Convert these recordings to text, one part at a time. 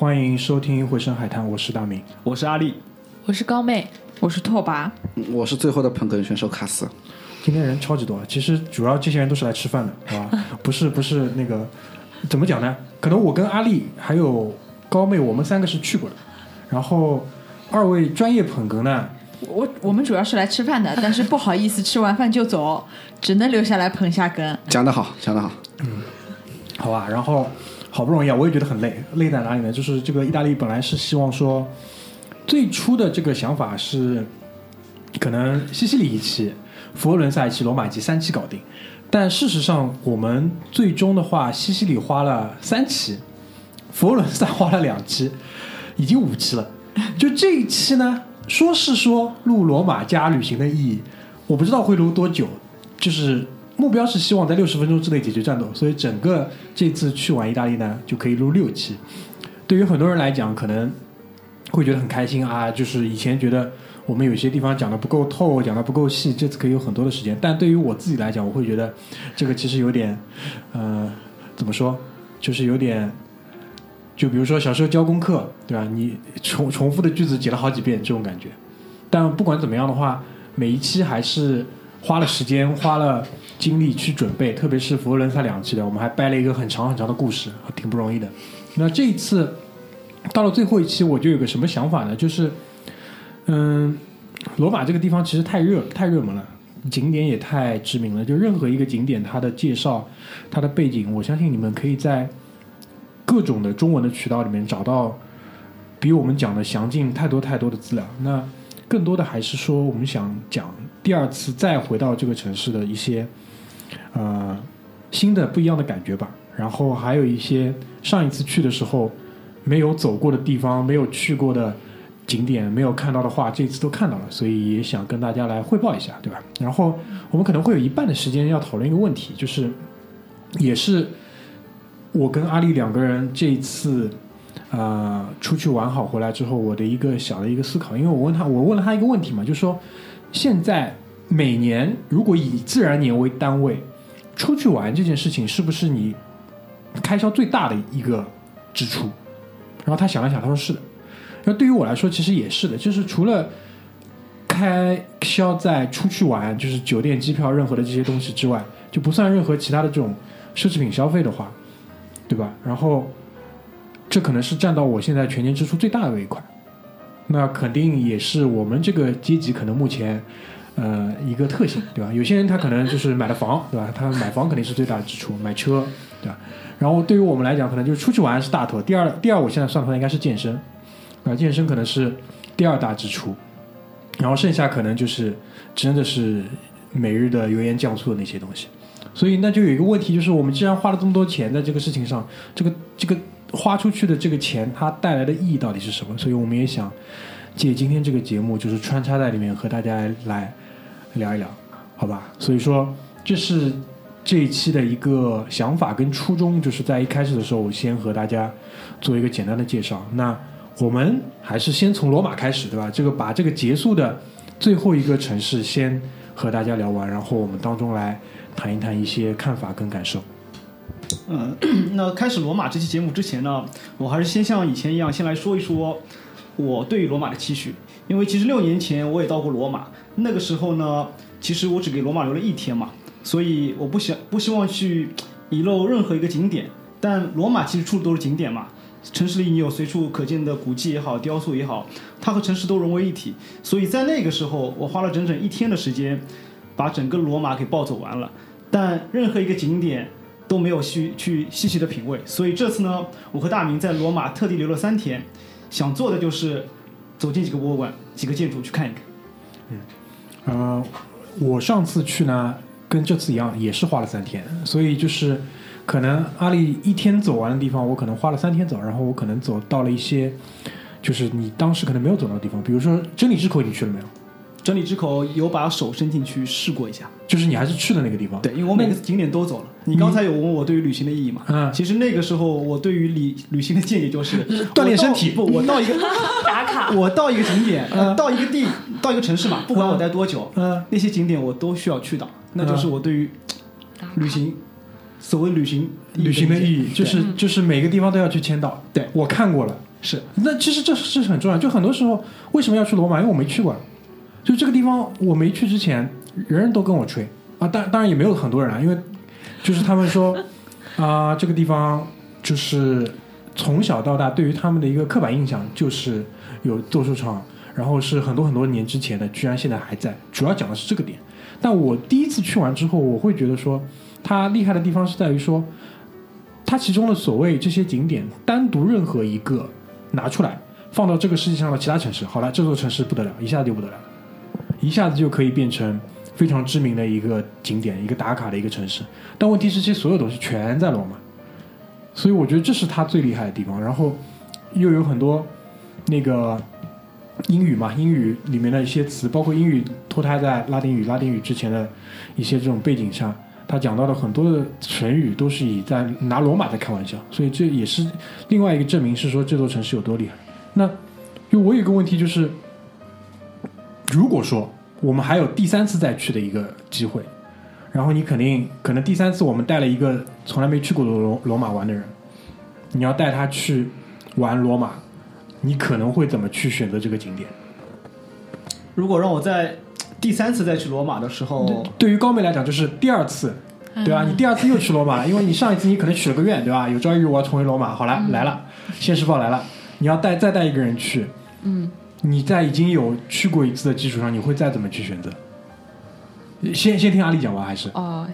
欢迎收听《回声海滩》，我是大明。我是阿丽，我是高妹，我是拓跋，我是最后的捧哏选手卡斯。今天人超级多，其实主要这些人都是来吃饭的，好吧？不是不是那个怎么讲呢？可能我跟阿丽还有高妹，我们三个是去过的。然后二位专业捧哏呢，我我们主要是来吃饭的，但是不好意思吃完饭就走，只能留下来捧下哏。讲得好，讲得好。嗯好吧？然后好不容易啊，我也觉得很累，累在哪里呢？就是这个意大利本来是希望说，最初的这个想法是，可能西西里一期、佛罗伦萨一期、罗马一期三期搞定，但事实上我们最终的话，西西里花了三期，佛罗伦萨花了两期，已经五期了。就这一期呢，说是说录罗马加旅行的意义，我不知道会录多久，就是目标是希望在六十分钟之内解决战斗，所以整个这次去完意大利呢，就可以录六期。对于很多人来讲，可能会觉得很开心啊，就是以前觉得我们有些地方讲的不够透，讲的不够细，这次可以有很多的时间。但对于我自己来讲，我会觉得这个其实有点，呃，怎么说，就是有点。就比如说小时候教功课，对吧？你重重复的句子解了好几遍，这种感觉。但不管怎么样的话，每一期还是花了时间、花了精力去准备，特别是佛罗伦萨两期的，我们还掰了一个很长很长的故事，挺不容易的。那这一次到了最后一期，我就有个什么想法呢？就是，嗯，罗马这个地方其实太热、太热门了，景点也太知名了。就任何一个景点，它的介绍、它的背景，我相信你们可以在各种的中文的渠道里面找到比我们讲的详尽太多太多的资料。那更多的还是说，我们想讲第二次再回到这个城市的一些呃新的不一样的感觉吧。然后还有一些上一次去的时候没有走过的地方、没有去过的景点、没有看到的话，这次都看到了，所以也想跟大家来汇报一下，对吧？然后我们可能会有一半的时间要讨论一个问题，就是也是我跟阿丽两个人这一次。呃，出去玩好回来之后，我的一个小的一个思考，因为我问他，我问了他一个问题嘛，就是说，现在每年如果以自然年为单位出去玩这件事情，是不是你开销最大的一个支出？然后他想了想，他说是的。那对于我来说，其实也是的，就是除了开销在出去玩，就是酒店、机票、任何的这些东西之外，就不算任何其他的这种奢侈品消费的话，对吧？然后。这可能是占到我现在全年支出最大的一块，那肯定也是我们这个阶级可能目前，呃，一个特性，对吧？有些人他可能就是买了房，对吧？他买房肯定是最大的支出，买车，对吧？然后对于我们来讲，可能就是出去玩是大头，第二，第二我现在算出来应该是健身，啊，健身可能是第二大支出，然后剩下可能就是真的是每日的油盐酱醋的那些东西，所以那就有一个问题，就是我们既然花了这么多钱在这个事情上，这个这个。花出去的这个钱，它带来的意义到底是什么？所以我们也想借今天这个节目，就是穿插在里面和大家来聊一聊，好吧？所以说，这是这一期的一个想法跟初衷，就是在一开始的时候，我先和大家做一个简单的介绍。那我们还是先从罗马开始，对吧？这个把这个结束的最后一个城市先和大家聊完，然后我们当中来谈一谈一些看法跟感受。嗯，那开始罗马这期节目之前呢，我还是先像以前一样，先来说一说我对罗马的期许。因为其实六年前我也到过罗马，那个时候呢，其实我只给罗马留了一天嘛，所以我不想不希望去遗漏任何一个景点。但罗马其实处处都是景点嘛，城市里你有随处可见的古迹也好，雕塑也好，它和城市都融为一体。所以在那个时候，我花了整整一天的时间，把整个罗马给暴走完了。但任何一个景点。都没有去去细细的品味，所以这次呢，我和大明在罗马特地留了三天，想做的就是走进几个博物馆、几个建筑去看一看。嗯，呃，我上次去呢，跟这次一样，也是花了三天，所以就是可能阿里一天走完的地方，我可能花了三天走，然后我可能走到了一些就是你当时可能没有走到的地方，比如说真理之口，你去了没有？真理之口有把手伸进去试过一下，就是你还是去的那个地方。对，因为我每个景点都走了。你刚才有问我对于旅行的意义嘛？嗯，其实那个时候我对于旅旅行的建议就是 锻炼身体。不，我到一个 打卡，我到一个景点，到一个地，到一个城市嘛，不管我待多久，嗯，那些景点我都需要去到，那就是我对于旅行所谓旅行旅行的意义，就是就是每个地方都要去签到。对我看过了，是那其实这这是很重要。就很多时候为什么要去罗马？因为我没去过，就这个地方我没去之前，人人都跟我吹啊，当当然也没有很多人啊，因为就是他们说 啊、这个地方就是从小到大对于他们的一个刻板印象就是有斗兽场，然后是很多很多年之前的，居然现在还在，主要讲的是这个点。但我第一次去完之后，我会觉得说，它厉害的地方是在于说，它其中的所谓这些景点，单独任何一个拿出来放到这个世界上的其他城市，好了，这座城市不得了，一下子就不得了，一下子就可以变成非常知名的一个景点，一个打卡的一个城市。但问题是，这些所有东西全在罗马，所以我觉得这是它最厉害的地方。然后又有很多那个英语嘛，英语里面的一些词，包括英语脱胎在拉丁语、拉丁语之前的一些这种背景下，他讲到的很多的成语都是以在拿罗马在开玩笑，所以这也是另外一个证明，是说这座城市有多厉害。那就我有一个问题就是，如果说我们还有第三次再去的一个机会，然后你肯定可能第三次我们带了一个从来没去过罗罗马玩的人，你要带他去玩罗马，你可能会怎么去选择这个景点？如果让我在第三次再去罗马的时候，对于高妹来讲，就是第二次，对吧？你第二次又去罗马了，因为你上一次你可能许了个愿，对吧？有朝一日我要重回罗马，好了，来了，现实报来了，你要带再带一个人去，嗯，你在已经有去过一次的基础上，你会再怎么去选择？先先听阿丽讲吧，还是？哦，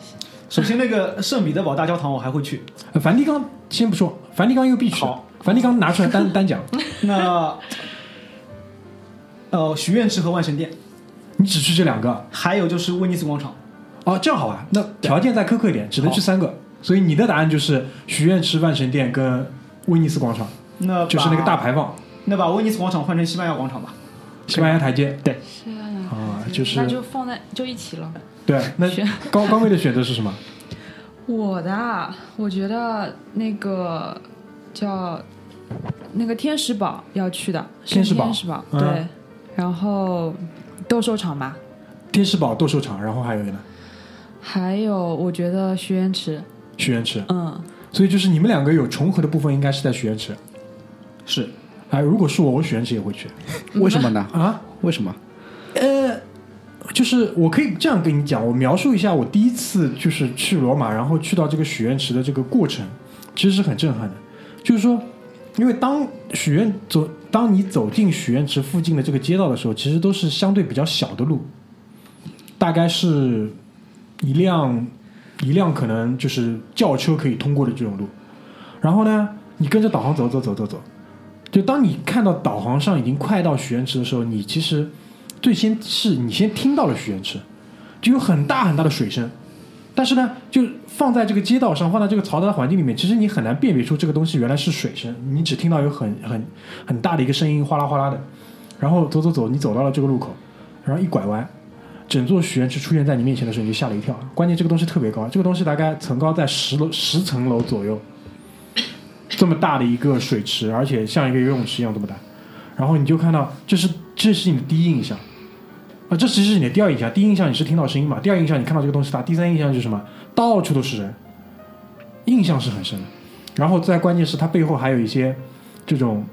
首先那个圣彼得堡大教堂我还会去，呃梵蒂冈先不说，梵蒂冈又必去好，梵蒂冈拿出来单 单讲，那呃许愿池和万神殿，你只去这两个？还有就是威尼斯广场。哦，这样好吧？那条件再苛刻一点，只能去三个，所以你的答案就是许愿池、万神殿跟威尼斯广场，那把就是那个大，排放，那把威尼斯广场换成西班牙广场吧。西班牙台阶，对，是啊，啊，就是那就放在就一起了。对。那选高高位的选择是什么？我的啊，我觉得那个叫那个天使堡要去的，天使堡天使堡嗯对，然后斗兽场吧，天使堡斗兽场，然后还有一个呢，还有我觉得许愿池，许愿池。嗯，所以就是你们两个有重合的部分，应该是在许愿池。是，哎，如果是我，我许愿池也会去 为什么呢？啊。为什么？呃，就是我可以这样跟你讲，我描述一下我第一次就是去罗马，然后去到这个许愿池的这个过程，其实是很震撼的。就是说，因为当许愿走，当你走进许愿池附近的这个街道的时候，其实都是相对比较小的路，大概是一辆一辆可能就是轿车可以通过的这种路。然后呢，你跟着导航走走走走走，就当你看到导航上已经快到许愿池的时候，你其实最先是你先听到了许愿池，就有很大很大的水声，但是呢，就放在这个街道上，放在这个嘈杂的环境里面，其实你很难辨别出这个东西原来是水声，你只听到有很很很大的一个声音，哗啦哗啦的。然后走走走，你走到了这个路口，然后一拐弯，整座许愿池出现在你面前的时候，你就吓了一跳。关键这个东西特别高，这个东西大概层高在十楼十层楼左右，这么大的一个水池，而且像一个游泳池一样这么大。然后你就看到，这是这是你的第一印象，啊，这其实是你的第二印象。第一印象你是听到声音嘛，第二印象你看到这个东西大，第三印象就是什么？到处都是人，印象是很深的。然后再关键是它背后还有一些这种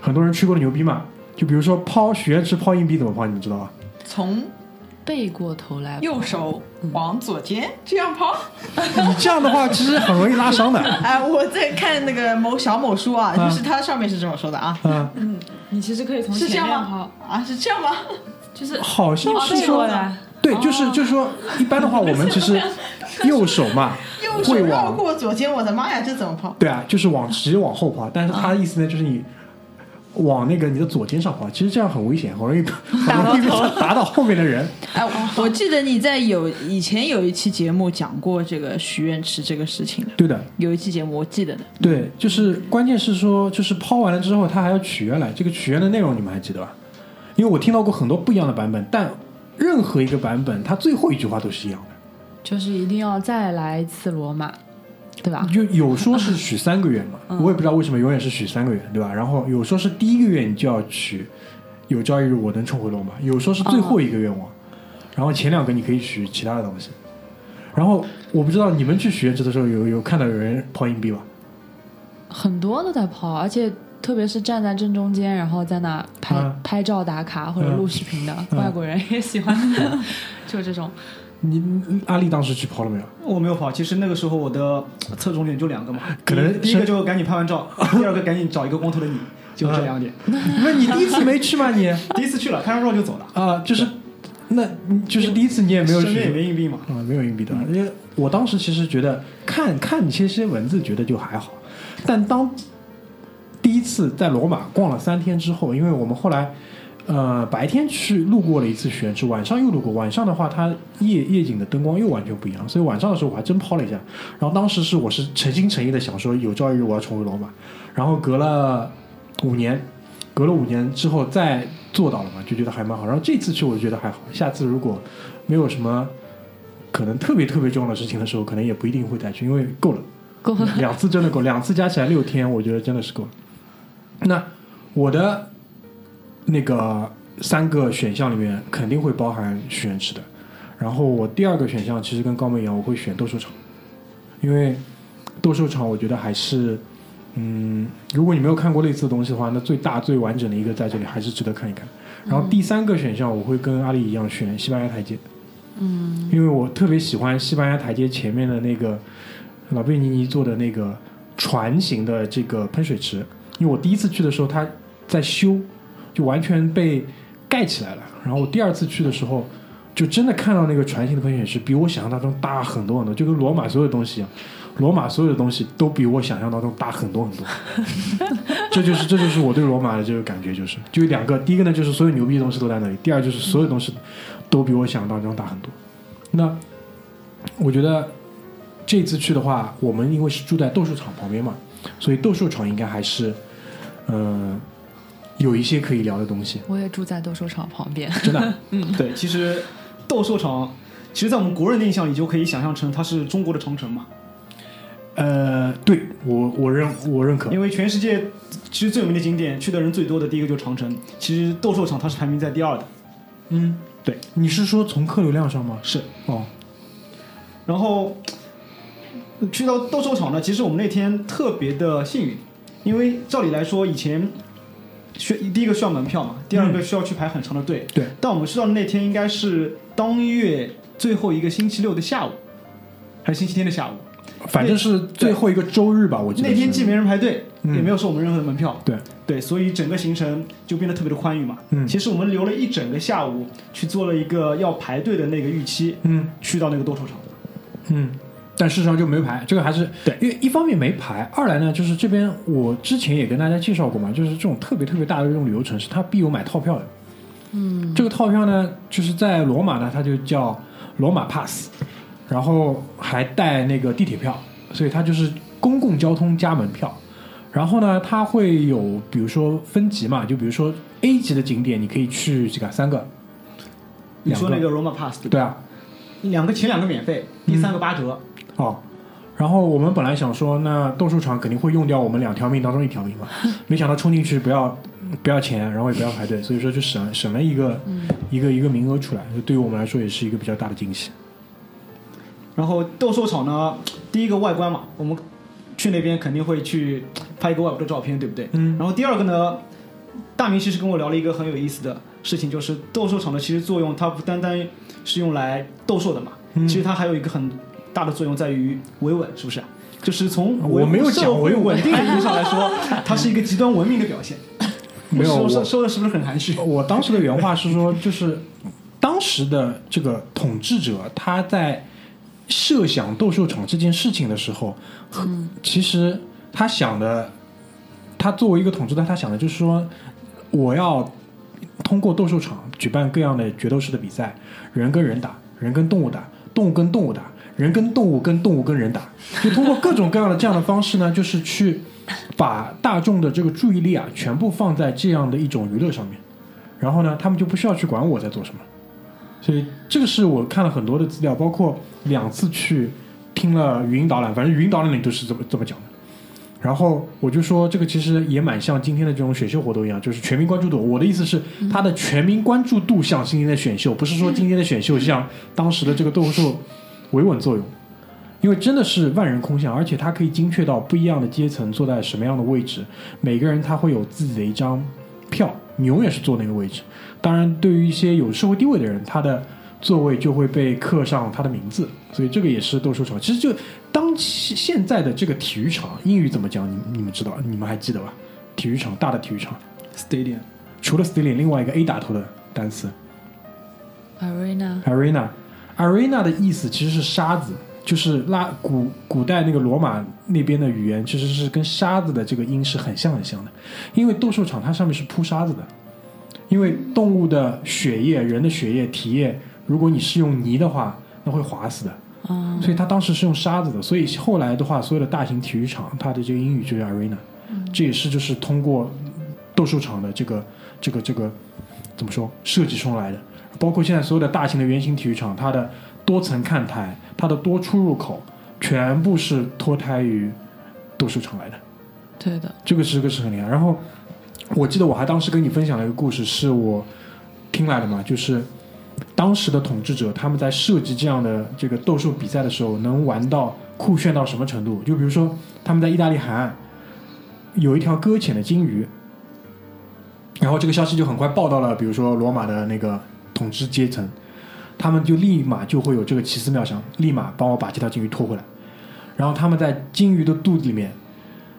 很多人吹过的牛逼嘛，就比如说抛许愿池抛硬币怎么抛，你们知道吧？从背过头来，右手往左肩这样抛。你这样的话其实很容易拉伤的。哎，我在看那个某小某书啊，啊就是它上面是这么说的啊，嗯，你其实可以从是这样前面吗抛，？啊，是这样吗？就是好像是背说对，就是就是说，一般的话我们其实 右手嘛右手会绕往过左肩，我的妈呀，这怎么抛？对啊，就是往直接往后跑，但是他的意思呢，就是你往那个你的左肩上滑，其实这样很危险，很容易很 容易打到后面的人。哎，我记得你在有以前有一期节目讲过这个许愿池这个事情的，对的，有一期节目我记得的。对，就是关键是说，就是抛完了之后，他还要取愿来。这个取愿的内容你们还记得吧？因为我听到过很多不一样的版本，但任何一个版本，他最后一句话都是一样的。就是一定要再来一次罗马，对吧？就有说是许三个愿嘛，嗯我也不知道为什么永远是许三个愿，对吧？然后有说是第一个愿你就要许有朝一日我能重回罗马，有说是最后一个愿望，然后前两个你可以许其他的东西。然后我不知道你们去许愿池的时候有有看到有人抛硬币吧？很多都在抛，而且特别是站在正中间，然后在那拍、嗯拍照打卡或者嗯录视频的、嗯外国人也喜欢，就这种。你阿丽当时去跑了没有？我没有跑，其实那个时候我的侧重点就两个嘛，可能第一个就赶紧拍完照，第二个赶紧找一个光头的你，就这两点。那你第一次没去吗？你 第一次去了，拍完照就走了，啊，就是那就是第一次你也没有身边也没硬币嘛。啊，没有硬币的。因为我当时其实觉得看看一些些文字，觉得就还好，但当第一次在罗马逛了三天之后，因为我们后来呃白天去路过了一次许愿池，晚上又路过，晚上的话它夜夜景的灯光又完全不一样，所以晚上的时候我还真抛了一下。然后当时是我是诚心诚意的想说，有朝一日我要重回罗马，然后隔了五年。隔了五年之后再做到了嘛，就觉得还蛮好。然后这次去我就觉得还好，下次如果没有什么可能特别特别重要的事情的时候，可能也不一定会再去，因为够了，够了，两次真的够，两次加起来六天，我觉得真的是够了。那我的那个三个选项里面肯定会包含许愿池的，然后我第二个选项其实跟高妹一样，我会选斗兽场，因为斗兽场我觉得还是。嗯，如果你没有看过类似的东西的话，那最大最完整的一个在这里还是值得看一看。然后第三个选项我会跟阿丽一样选西班牙台阶，嗯，因为我特别喜欢西班牙台阶前面的那个老贝尼尼做的那个船型的这个喷水池，因为我第一次去的时候它在修，就完全被盖起来了。然后我第二次去的时候，就真的看到那个船型的喷水池比我想象当中大很多很多，就跟罗马所有东西一样。罗马所有的东西都比我想象当中大很多很多，这就是这就是我对罗马的这个感觉，就是就两个，第一个呢就是所有牛逼的东西都在那里，第二就是所有东西都比我想象当中大很多。那我觉得这次去的话，我们因为是住在斗兽场旁边嘛，所以斗兽场应该还是嗯、呃有一些可以聊的东西，我也住在斗兽场旁边。真的。嗯对，其实斗兽场，其实在我们国人的印象里就可以想象成它是中国的长城嘛，呃，对我我认我认可，因为全世界其实最有名的景点去的人最多的第一个就是长城，其实斗兽场它是排名在第二的。嗯，对，你是说从客流量上吗？是，哦，然后去到斗兽场呢，其实我们那天特别的幸运，因为照理来说以前需第一个需要门票嘛，第二个需要去排很长的队。对，但我们知道的那天应该是当月最后一个星期六的下午，还是星期天的下午？反正是最后一个周日吧，我记得那天既没人排队，嗯也没有收我们任何的门票。对对，所以整个行程就变得特别的宽裕嘛。嗯其实我们留了一整个下午去做了一个要排队的那个预期，嗯去到那个斗兽场。嗯，但事实上就没排，这个还是对因为一方面没排，二来呢就是这边我之前也跟大家介绍过嘛，就是这种特别特别大的这种旅游城市，它必有买套票的。嗯，这个套票呢，就是在罗马呢，它就叫罗马 Pass，然后还带那个地铁票，所以它就是公共交通加门票。然后呢，它会有比如说分级嘛，就比如说 A 级的景点，你可以去几个三个，你说那个 Roma Pass 对吧？对啊，两个前两个免费，第三个八折。哦，然后我们本来想说，那斗兽场肯定会用掉我们两条命当中一条命嘛，没想到冲进去不要不要钱，然后也不要排队，所以说就省省了一个、一个一个名额出来，就对于我们来说也是一个比较大的惊喜。然后斗兽场呢，第一个外观嘛，我们去那边肯定会去拍一个外部的照片，对不对？嗯然后第二个呢，大明其实跟我聊了一个很有意思的事情，就是斗兽场的其实作用，它不单单是用来斗兽的嘛，嗯其实它还有一个很大的作用在于维稳，是不是？就是从我没有讲维稳稳定的意义上来说，它是一个极端文明的表现。没有说我说的是不是很含蓄？我当时的原话是说，就是当时的这个统治者他在设想斗兽场这件事情的时候，其实他想的，他作为一个统治者，他想的就是说，我要通过斗兽场举办各样的决斗式的比赛，人跟人打，人跟动物打，动物跟动物打，人跟动物跟动物跟人打，就通过各种各样的这样的方式呢，就是去把大众的这个注意力啊，全部放在这样的一种娱乐上面，然后呢，他们就不需要去管我在做什么。所以这个是我看了很多的资料，包括两次去听了语音导览，反正语音导览里都是这么这么讲的。然后我就说，这个其实也蛮像今天的这种选秀活动一样，就是全民关注度。我的意思是，它的全民关注度像今天的选秀，不是说今天的选秀像当时的这个斗兽维稳作用，因为真的是万人空巷，而且它可以精确到不一样的阶层坐在什么样的位置，每个人他会有自己的一张票，你永远是坐那个位置。当然，对于一些有社会地位的人，他的座位就会被刻上他的名字，所以这个也是斗兽场。其实就当现现在的这个体育场，英语怎么讲？你你们知道？你们还记得吧？体育场，大的体育场，stadium 除了 stadium，另外一个 A 打头的单词 Arena arena。Arena 的意思其实是沙子，就是拉古古代那个罗马那边的语言，其实是跟沙子的这个音是很像很像的。因为斗兽场它上面是铺沙子的，因为动物的血液、人的血液、体液，如果你是用泥的话，那会滑死的。哦，所以它当时是用沙子的，所以后来的话，所有的大型体育场，它的这个英语就叫 arena，、这也是就是通过斗兽场的这个这个这个怎么说设计出来的。包括现在所有的大型的圆形体育场，它的多层看台、它的多出入口，全部是脱胎于斗兽场来的。对的，这个是个是很厉害。然后我记得我还当时跟你分享了一个故事，是我听来的嘛，就是当时的统治者他们在设计这样的这个斗兽比赛的时候，能玩到酷炫到什么程度？就比如说他们在意大利海岸有一条搁浅的鲸鱼，然后这个消息就很快报到了，比如说罗马的那个统治阶层，他们就立马就会有这个奇思妙想，立马帮我把这条鲸鱼拖回来。然后他们在鲸鱼的肚子里面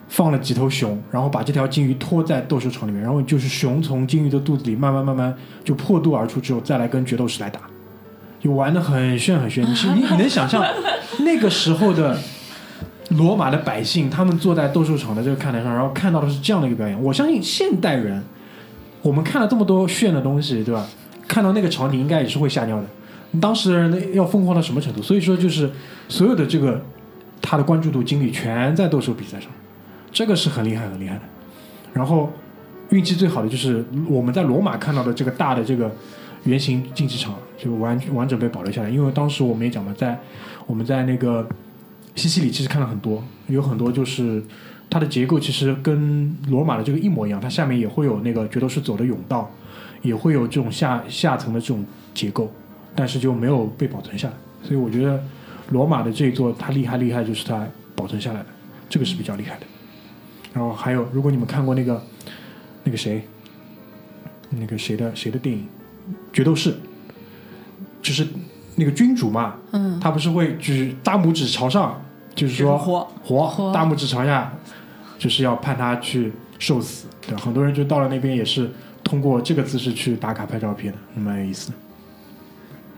放了几头熊，然后把这条鲸鱼拖在斗兽场里面，然后就是熊从鲸鱼的肚子里慢慢慢慢就破肚而出之后，再来跟决斗士来打，就玩的很炫很炫。你你你能想象那个时候的罗马的百姓，他们坐在斗兽场的这个看台上，然后看到的是这样的一个表演。我相信现代人，我们看了这么多炫的东西，对吧？看到那个场景，应该也是会吓尿的。当时的人要疯狂到什么程度？所以说，就是所有的这个他的关注度、精力全在斗兽比赛上。这个是很厉害很厉害的。然后运气最好的就是我们在罗马看到的这个大的这个圆形竞技场，就完完整被保留下来。因为当时我们也讲了，在我们在那个西西里其实看了很多，有很多就是它的结构其实跟罗马的这个一模一样，它下面也会有那个决斗士走的甬道，也会有这种下下层的这种结构，但是就没有被保存下来。所以我觉得罗马的这一座它厉害厉害就是它保存下来的，这个是比较厉害的。然后还有，如果你们看过那个那个谁，那个谁的谁的电影《决斗士》，就是那个君主嘛，嗯，他不是会举大拇指朝上，就是说活活活大拇指朝下，就是要判他去受死，对吧？很多人就到了那边也是通过这个姿势去打卡拍照片的，蛮有意思的。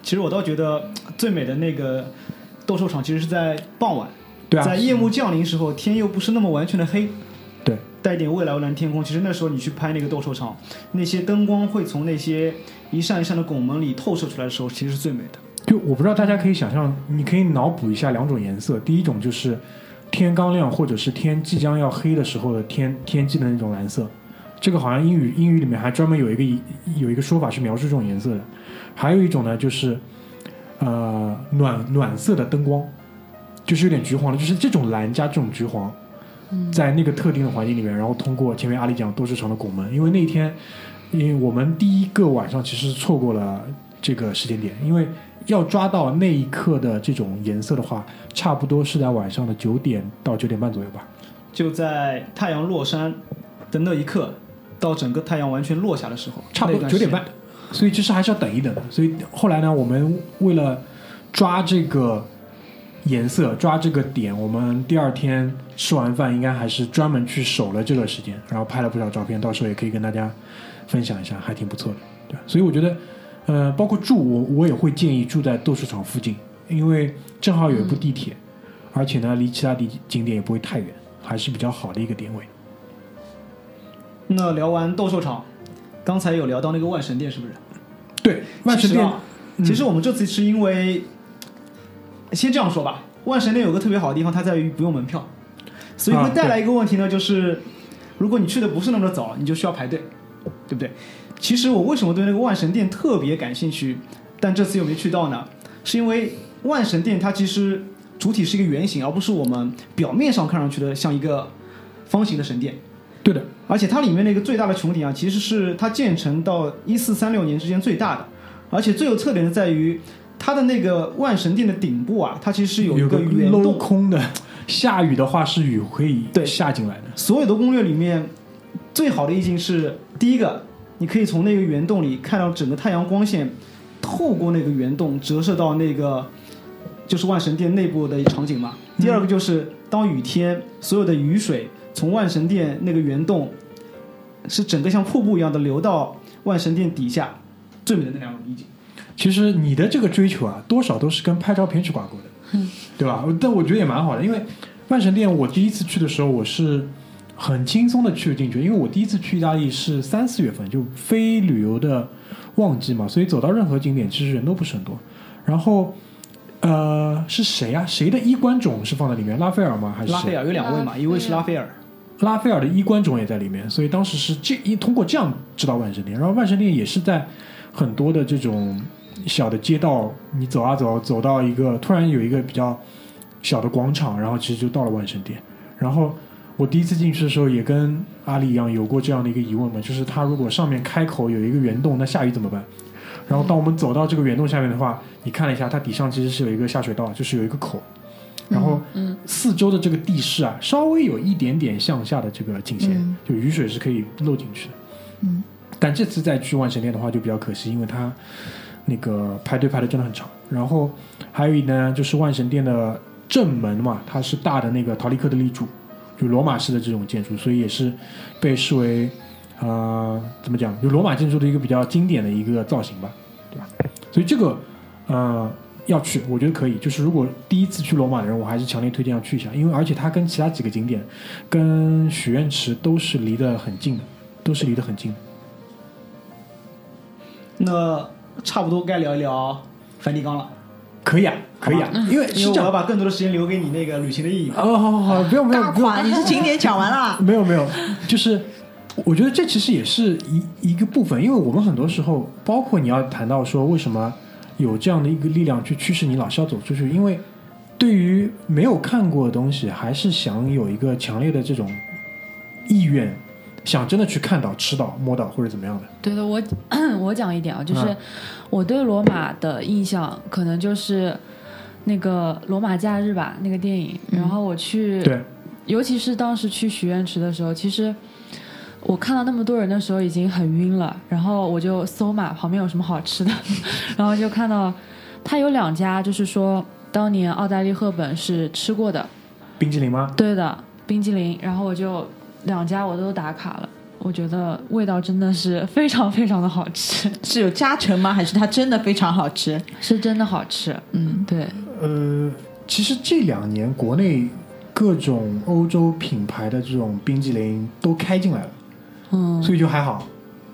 其实我倒觉得最美的那个斗兽场，其实是在傍晚，对啊，在夜幕降临时候，天又不是那么完全的黑，对，带点蔚蓝蔚蓝天空。其实那时候你去拍那个斗兽场，那些灯光会从那些一扇一扇的拱门里透射出来的时候，其实是最美的。就我不知道大家可以想象，你可以脑补一下两种颜色。第一种就是天刚亮或者是天即将要黑的时候的天天际的那种蓝色，这个好像英语英语里面还专门有一个有一个说法是描述这种颜色的。还有一种呢，就是呃暖暖色的灯光，就是有点橘黄的，就是这种蓝加这种橘黄，在那个特定的环境里面，然后通过前面阿里讲斗士场的拱门，因为那天因为我们第一个晚上其实是错过了这个时间点，因为要抓到那一刻的这种颜色的话，差不多是在晚上的九点到九点半左右吧。就在太阳落山的那一刻，到整个太阳完全落下的时候，差不多九点半，所以其实还是要等一等的。所以后来呢，我们为了抓这个颜色、抓这个点，我们第二天吃完饭应该还是专门去守了这段时间，然后拍了不少照片，到时候也可以跟大家分享一下，还挺不错的。对，所以我觉得，呃，包括住我我也会建议住在斗兽场附近，因为正好有一部地铁，而且呢离其他地景点也不会太远，还是比较好的一个点位。那聊完斗兽场，刚才有聊到那个万神殿，是不是？对，万神殿其实啊，其实我们这次是因为，先这样说吧，万神殿有个特别好的地方，它在于不用门票，所以啊会带来一个问题呢，就是如果你去的不是那么的早，你就需要排队，对不对？其实我为什么对那个万神殿特别感兴趣，但这次又没去到呢？是因为万神殿它其实主体是一个圆形，而不是我们表面上看上去的像一个方形的神殿。对的，而且它里面那个最大的穹顶啊，其实是它建成到一四三六年之间最大的，而且最有特点的在于它的那个万神殿的顶部啊，它其实是有一有个圆镂洞。空的，下雨的话是雨可以对下进来的。所有的攻略里面，最好的意境是第一个，你可以从那个圆洞里看到整个太阳光线透过那个圆洞折射到那个就是万神殿内部的场景嘛。第二个就是当雨天，所有的雨水从万神殿那个圆洞是整个像瀑布一样的流到万神殿底下，最美的那两种意境。其实你的这个追求啊，多少都是跟拍照片去挂钩的，对吧？但我觉得也蛮好的，因为万神殿我第一次去的时候，我是很轻松的去了进去，因为我第一次去意大利是三四月份，就非旅游的旺季嘛，所以走到任何景点其实人都不是很多。然后呃，是谁啊？谁的衣冠冢是放在里面？拉斐尔吗？还是拉斐尔有两位嘛，一位是拉斐尔，拉斐尔的衣冠冢也在里面，所以当时是这一通过这样知道万神殿，然后万神殿也是在很多的这种小的街道，你走啊走，走到一个突然有一个比较小的广场，然后其实就到了万神殿。然后我第一次进去的时候也跟阿里一样有过这样的一个疑问嘛，就是它如果上面开口有一个圆洞，那下雨怎么办？然后当我们走到这个圆洞下面的话，你看了一下，它底上其实是有一个下水道，就是有一个口。然后四周的这个地势啊，稍微有一点点向下的这个倾斜，嗯就雨水是可以漏进去的。嗯，但这次再去万神殿的话就比较可惜，因为它那个排队排的真的很长。然后还有一呢，就是万神殿的正门嘛，它是大的那个陶立克的立柱，就罗马式的这种建筑，所以也是被视为呃怎么讲，就罗马建筑的一个比较经典的一个造型吧，对吧？所以这个呃要去，我觉得可以。就是如果第一次去罗马的人，我还是强烈推荐要去一下，因为而且它跟其他几个景点，跟许愿池都是离得很近的，都是离得很近的。那差不多该聊一聊梵蒂冈了，可以啊，可以啊，因为因为我要。把更多的时间留给你那个旅行的意义嘛。哦，好好好，不用不用大不用，你是景点讲完了。没有没有，就是我觉得这其实也是一一个部分，因为我们很多时候，包括你要谈到说为什么有这样的一个力量去驱使你老是要走出去，因为对于没有看过的东西，还是想有一个强烈的这种意愿，想真的去看到、吃到、摸到或者怎么样的。对的，我我讲一点啊，就是嗯我对罗马的印象可能就是那个《罗马假日》吧，那个电影。然后我去，对，尤其是当时去许愿池的时候，其实我看到那么多人的时候已经很晕了，然后我就搜嘛，旁边有什么好吃的，然后就看到它有两家，就是说当年奥黛丽·赫本是吃过的，冰激凌吗？对的冰激凌，然后我就两家我都打卡了。我觉得味道真的是非常非常的好吃，是有加成吗？还是它真的非常好吃？是真的好吃。嗯，对，呃，其实这两年国内各种欧洲品牌的这种冰激凌都开进来了。嗯，所以就还好。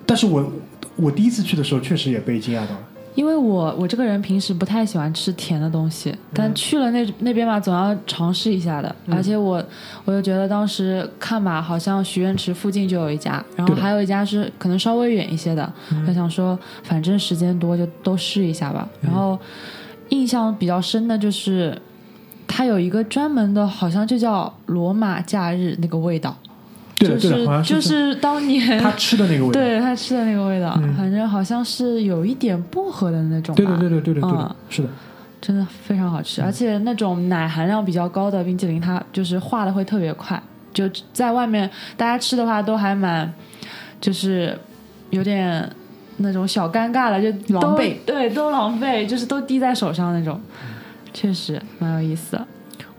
但是我我第一次去的时候，确实也被惊讶到了。因为我我这个人平时不太喜欢吃甜的东西，但去了那那边嘛，总要尝试一下的。而且我我就觉得当时看吧，好像许愿池附近就有一家，然后还有一家是可能稍微远一些的。我想说，反正时间多就都试一下吧。然后印象比较深的就是。它有一个专门的，好像就叫罗马假日那个味道，对，就是就是当年他吃的那个味道。对他吃的那个味道，嗯反正好像是有一点薄荷的那种对。对对，对的，对，对嗯，是的。真的非常好吃，而且那种奶含量比较高的冰淇淋，它就是化的会特别快。就在外面大家吃的话，都还蛮，就是有点那种小尴尬的，就都狼狈对，都狼狈，就是都滴在手上那种，确实蛮有意思的。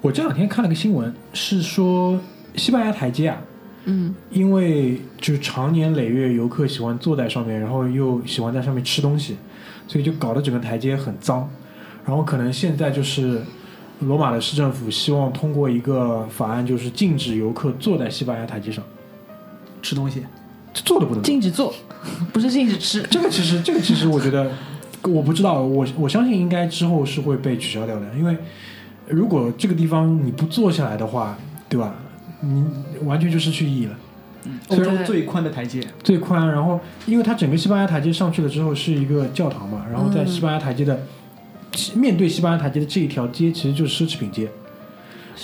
我这两天看了个新闻，是说西班牙台阶啊，嗯，因为就是常年累月游客喜欢坐在上面，然后又喜欢在上面吃东西，所以就搞得整个台阶很脏。然后可能现在就是罗马的市政府希望通过一个法案，就是禁止游客坐在西班牙台阶上，吃东西，坐都不能。禁止坐，不是禁止吃。这个其实，这个其实我觉得，我不知道，我我相信应该之后是会被取消掉的，因为如果这个地方你不坐下来的话，对吧？你完全就失去意义了。欧洲最宽的台阶，最宽，然后因为它整个西班牙台阶上去了之后是一个教堂嘛，然后在西班牙台阶的、面对西班牙台阶的这一条街其实就是奢侈品街，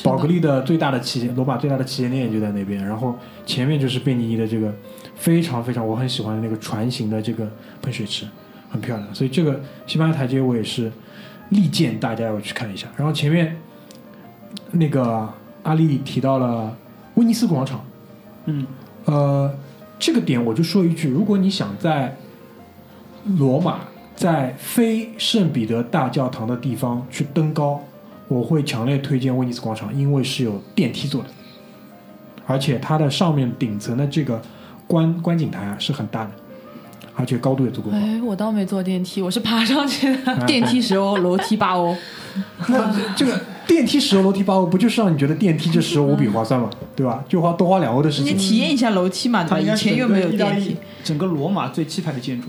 宝格丽的最大的旗舰，罗马最大的旗舰店就在那边，然后前面就是贝尼尼的这个非常非常我很喜欢的那个船形的这个喷水池，很漂亮。所以这个西班牙台阶我也是力荐大家要去看一下。然后前面那个阿丽提到了威尼斯广场，嗯，呃，这个点我就说一句，如果你想在罗马在非圣彼得大教堂的地方去登高，我会强烈推荐威尼斯广场，因为是有电梯做的，而且它的上面顶层的这个观观景台啊是很大的，而且高度也足够高。哎，我倒没坐电梯，我是爬上去的。啊 电梯十欧，楼梯八欧，那这个电梯十欧，楼梯八欧，不就是让你觉得电梯这十欧无比划算吗？对吧？就花多花两欧的时你。体验一下楼梯嘛，对吧？以前又没有电梯，整个罗马最气派的建筑。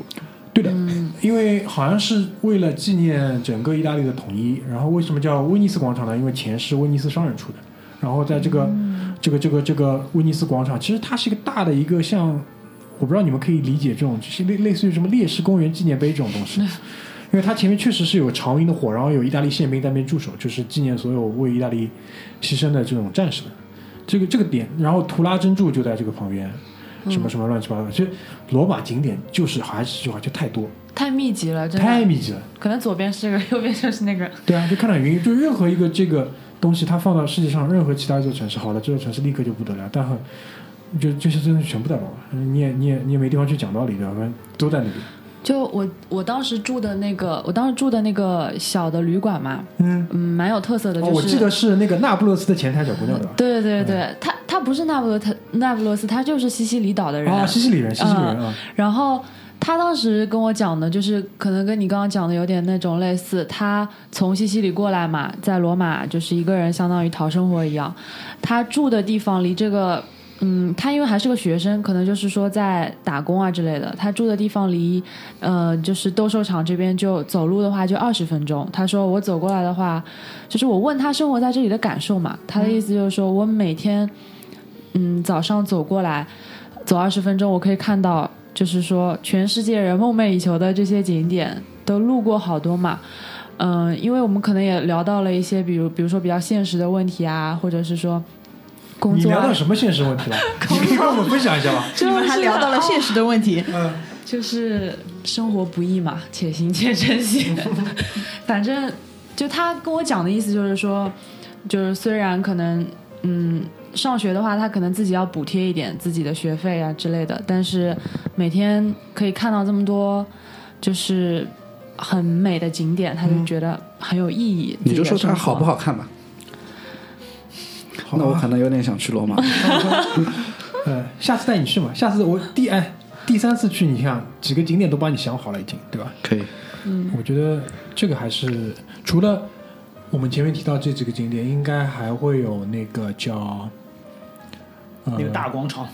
对的，因为好像是为了纪念整个意大利的统一，然后为什么叫威尼斯广场呢？因为钱是威尼斯商人出的，然后在这个、这个这个这个威尼斯广场，其实它是一个大的一个像，我不知道你们可以理解这种，就是类类似于什么烈士公园纪念碑这种东西。因为它前面确实是有长鸣的火，然后有意大利宪兵在那边驻守，就是纪念所有为意大利牺牲的这种战士的这个这个点。然后图拉真柱就在这个旁边，什么什么乱七八糟。其实罗马景点就是还是这句话，就太多，太密集了，真的。太密集了。可能左边是这个，右边就是那个。对啊，就看到云。就任何一个这个东西，它放到世界上任何其他一座城市，好了，这座城市立刻就不得了。但很就这些真的全部在罗马，你也你也你也没地方去讲道理的，反正都在那边。就我我当时住的那个，我当时住的那个小的旅馆嘛，嗯，嗯，蛮有特色的，哦，就是、我记得是那个那不勒斯的前台小姑娘对吧？对对对对，他他不是那不勒特那不勒斯，她就是西西里岛的人。啊，西西里人，西西里人啊，然后她当时跟我讲的，就是可能跟你刚刚讲的有点那种类似。她从西西里过来嘛，在罗马就是一个人，相当于讨生活一样。她住的地方离这个，嗯，他因为还是个学生，可能就是说在打工啊之类的。他住的地方离，呃，就是斗兽场这边就走路的话就二十分钟。他说我走过来的话，就是我问他生活在这里的感受嘛，他的意思就是说我每天，嗯，早上走过来，走二十分钟，我可以看到。就是说，全世界人梦寐以求的这些景点都路过好多嘛，嗯、因为我们可能也聊到了一些，比如比如说比较现实的问题啊，或者是说工作啊你聊到，什么现实问题了？你可以跟我们分享一下吧。就你们还聊到了现实的问题。嗯，就是生活不易嘛，且行且珍惜。反正就他跟我讲的意思就是说，就是虽然可能嗯上学的话，他可能自己要补贴一点自己的学费啊之类的，但是每天可以看到这么多就是很美的景点，他就觉得很有意义。你就说它好不好看吧。那我可能有点想去罗马。呃，下次带你去嘛。下次我第哎第三次去，你看几个景点都帮你想好了，已经对吧？可以，我觉得这个还是除了我们前面提到这几个景点，应该还会有那个叫呃那个大广场，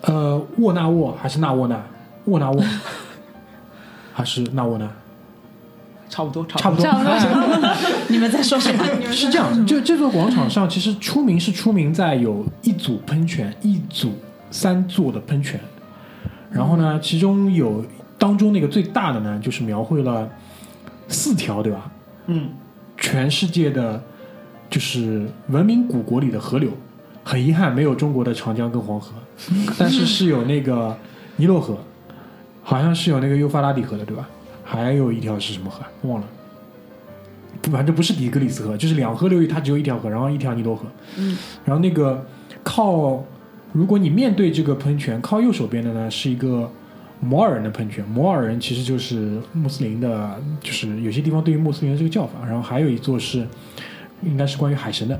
呃沃纳沃还是纳沃纳沃纳沃还是纳沃纳，差不多，差不多。差不多差不多 你们在说什么？是这样，就这座广场上其实出名是出名在有一组喷泉，一组三座的喷泉，然后呢，其中有当中那个最大的呢，就是描绘了四条，对吧？嗯，全世界的，就是文明古国里的河流。很遗憾，没有中国的长江跟黄河，但是是有那个尼罗河，好像是有那个幼发拉底河的，对吧？还有一条是什么河？忘了，反正不是底格里斯河，就是两河流域它只有一条河，然后一条尼罗河。嗯，然后那个靠，如果你面对这个喷泉，靠右手边的呢是一个摩尔人的喷泉。摩尔人其实就是穆斯林的，就是有些地方对于穆斯林的这个叫法。然后还有一座是应该是关于海神的。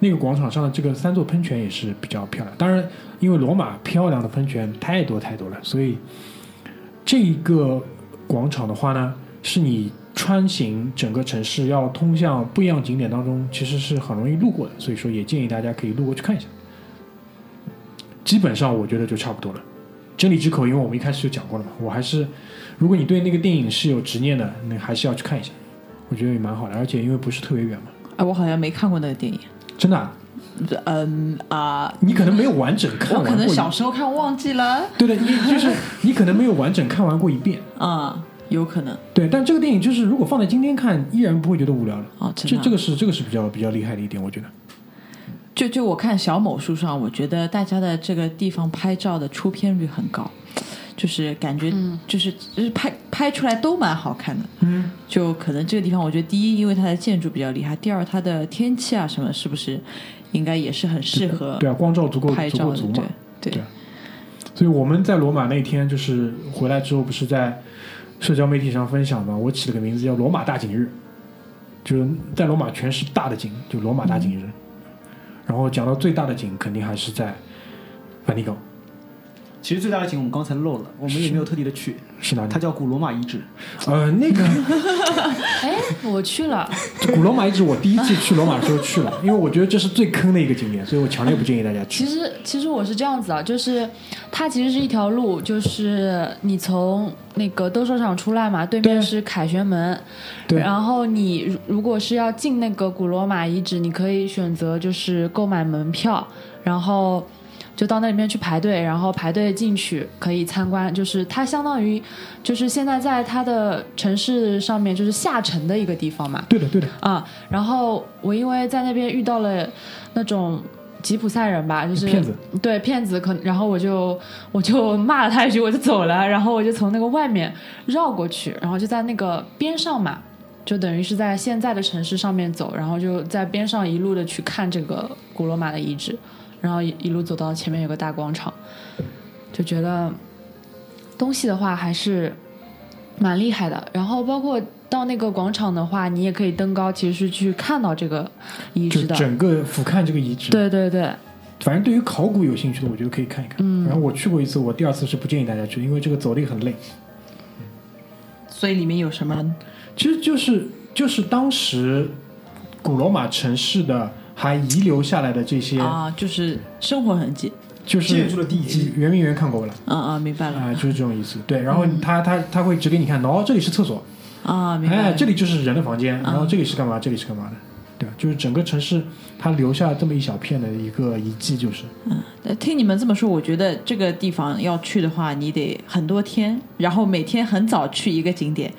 那个广场上的这个三座喷泉也是比较漂亮。当然，因为罗马漂亮的喷泉太多太多了，所以这一个广场的话呢，是你穿行整个城市要通向不一样景点当中，其实是很容易路过的。所以说，也建议大家可以路过去看一下。基本上我觉得就差不多了。真理之口，因为我们一开始就讲过了嘛，我还是，如果你对那个电影是有执念的，那还是要去看一下，我觉得也蛮好的，而且因为不是特别远嘛，啊，我好像没看过那个电影。真的啊、嗯啊、你可能没有完整看我可能完过，小时候看忘记了对对，你就是你可能没有完整看完过一遍，啊、有可能对，但这个电影就是如果放在今天看，依然不会觉得无聊的。哦，真的。这这个是这个是比较比较厉害的一点，我觉得。就就我看小某书上，我觉得大家的这个地方拍照的出片率很高，就就是感觉嗯就是就是拍拍出来都蛮好看的。嗯，就可能这个地方，我觉得第一，因为它的建筑比较厉害；第二，它的天气啊什么，是不是应该也是很适合对啊，光照足够拍照？足够足嘛对。对对所以我们在罗马那天就是回来之后，不是在社交媒体上分享嘛？我起了个名字叫“罗马大景日”，就是在罗马全是大的景，就罗马大景日。然后讲到最大的景，肯定还是在梵蒂冈，其实最大的景我们刚才漏了，我们也没有特地的去，是哪里它？叫古罗马遗址。呃，那个 哎，我去了，古罗马遗址，我第一次去罗马的时候去了，因为我觉得这是最坑的一个景点，所以我强烈不建议大家去其。实其实我是这样子啊，就是它其实是一条路，就是你从那个斗兽场出来嘛，对面是凯旋门，对然后你如如果是要进那个古罗马遗址，你可以选择就是购买门票，然后。就到那里面去排队，然后排队进去可以参观，就是它相当于就是现在在它的城市上面就是下沉的一个地方嘛，对的，对的，啊，然后我因为在那边遇到了那种吉普赛人吧，就是骗子。对骗子可，然后我就我就骂了他一句，我就走了，然后我就从那个外面绕过去，然后就在那个边上嘛，就等于是在现在的城市上面走，然后就在边上一路的去看这个古罗马的遗址，然后一一路走到前面有个大广场，就觉得东西的话还是蛮厉害的。然后包括到那个广场的话，你也可以登高，其实是去看到这个遗址的。整个俯瞰这个遗址。对对对，反正对于考古有兴趣的，我觉得可以看一看。嗯然后我去过一次，我第二次是不建议大家去，因为这个走的也很累。所以里面有什么呢？其实就是就是当时古罗马城市的还遗留下来的这些，啊，就是生活痕迹。就是建筑的地基圆明园看过了啊啊，明白了啊、了。就是这种意思。对，然后他他他会指给你看，哦，这里是厕所，啊，明白。哎，这里就是人的房间，嗯然后这里是干嘛，这里是干嘛的，对吧？就是整个城市它留下这么一小片的一个遗迹，就是嗯听你们这么说，我觉得这个地方要去的话，你得很多天，然后每天很早去一个景点，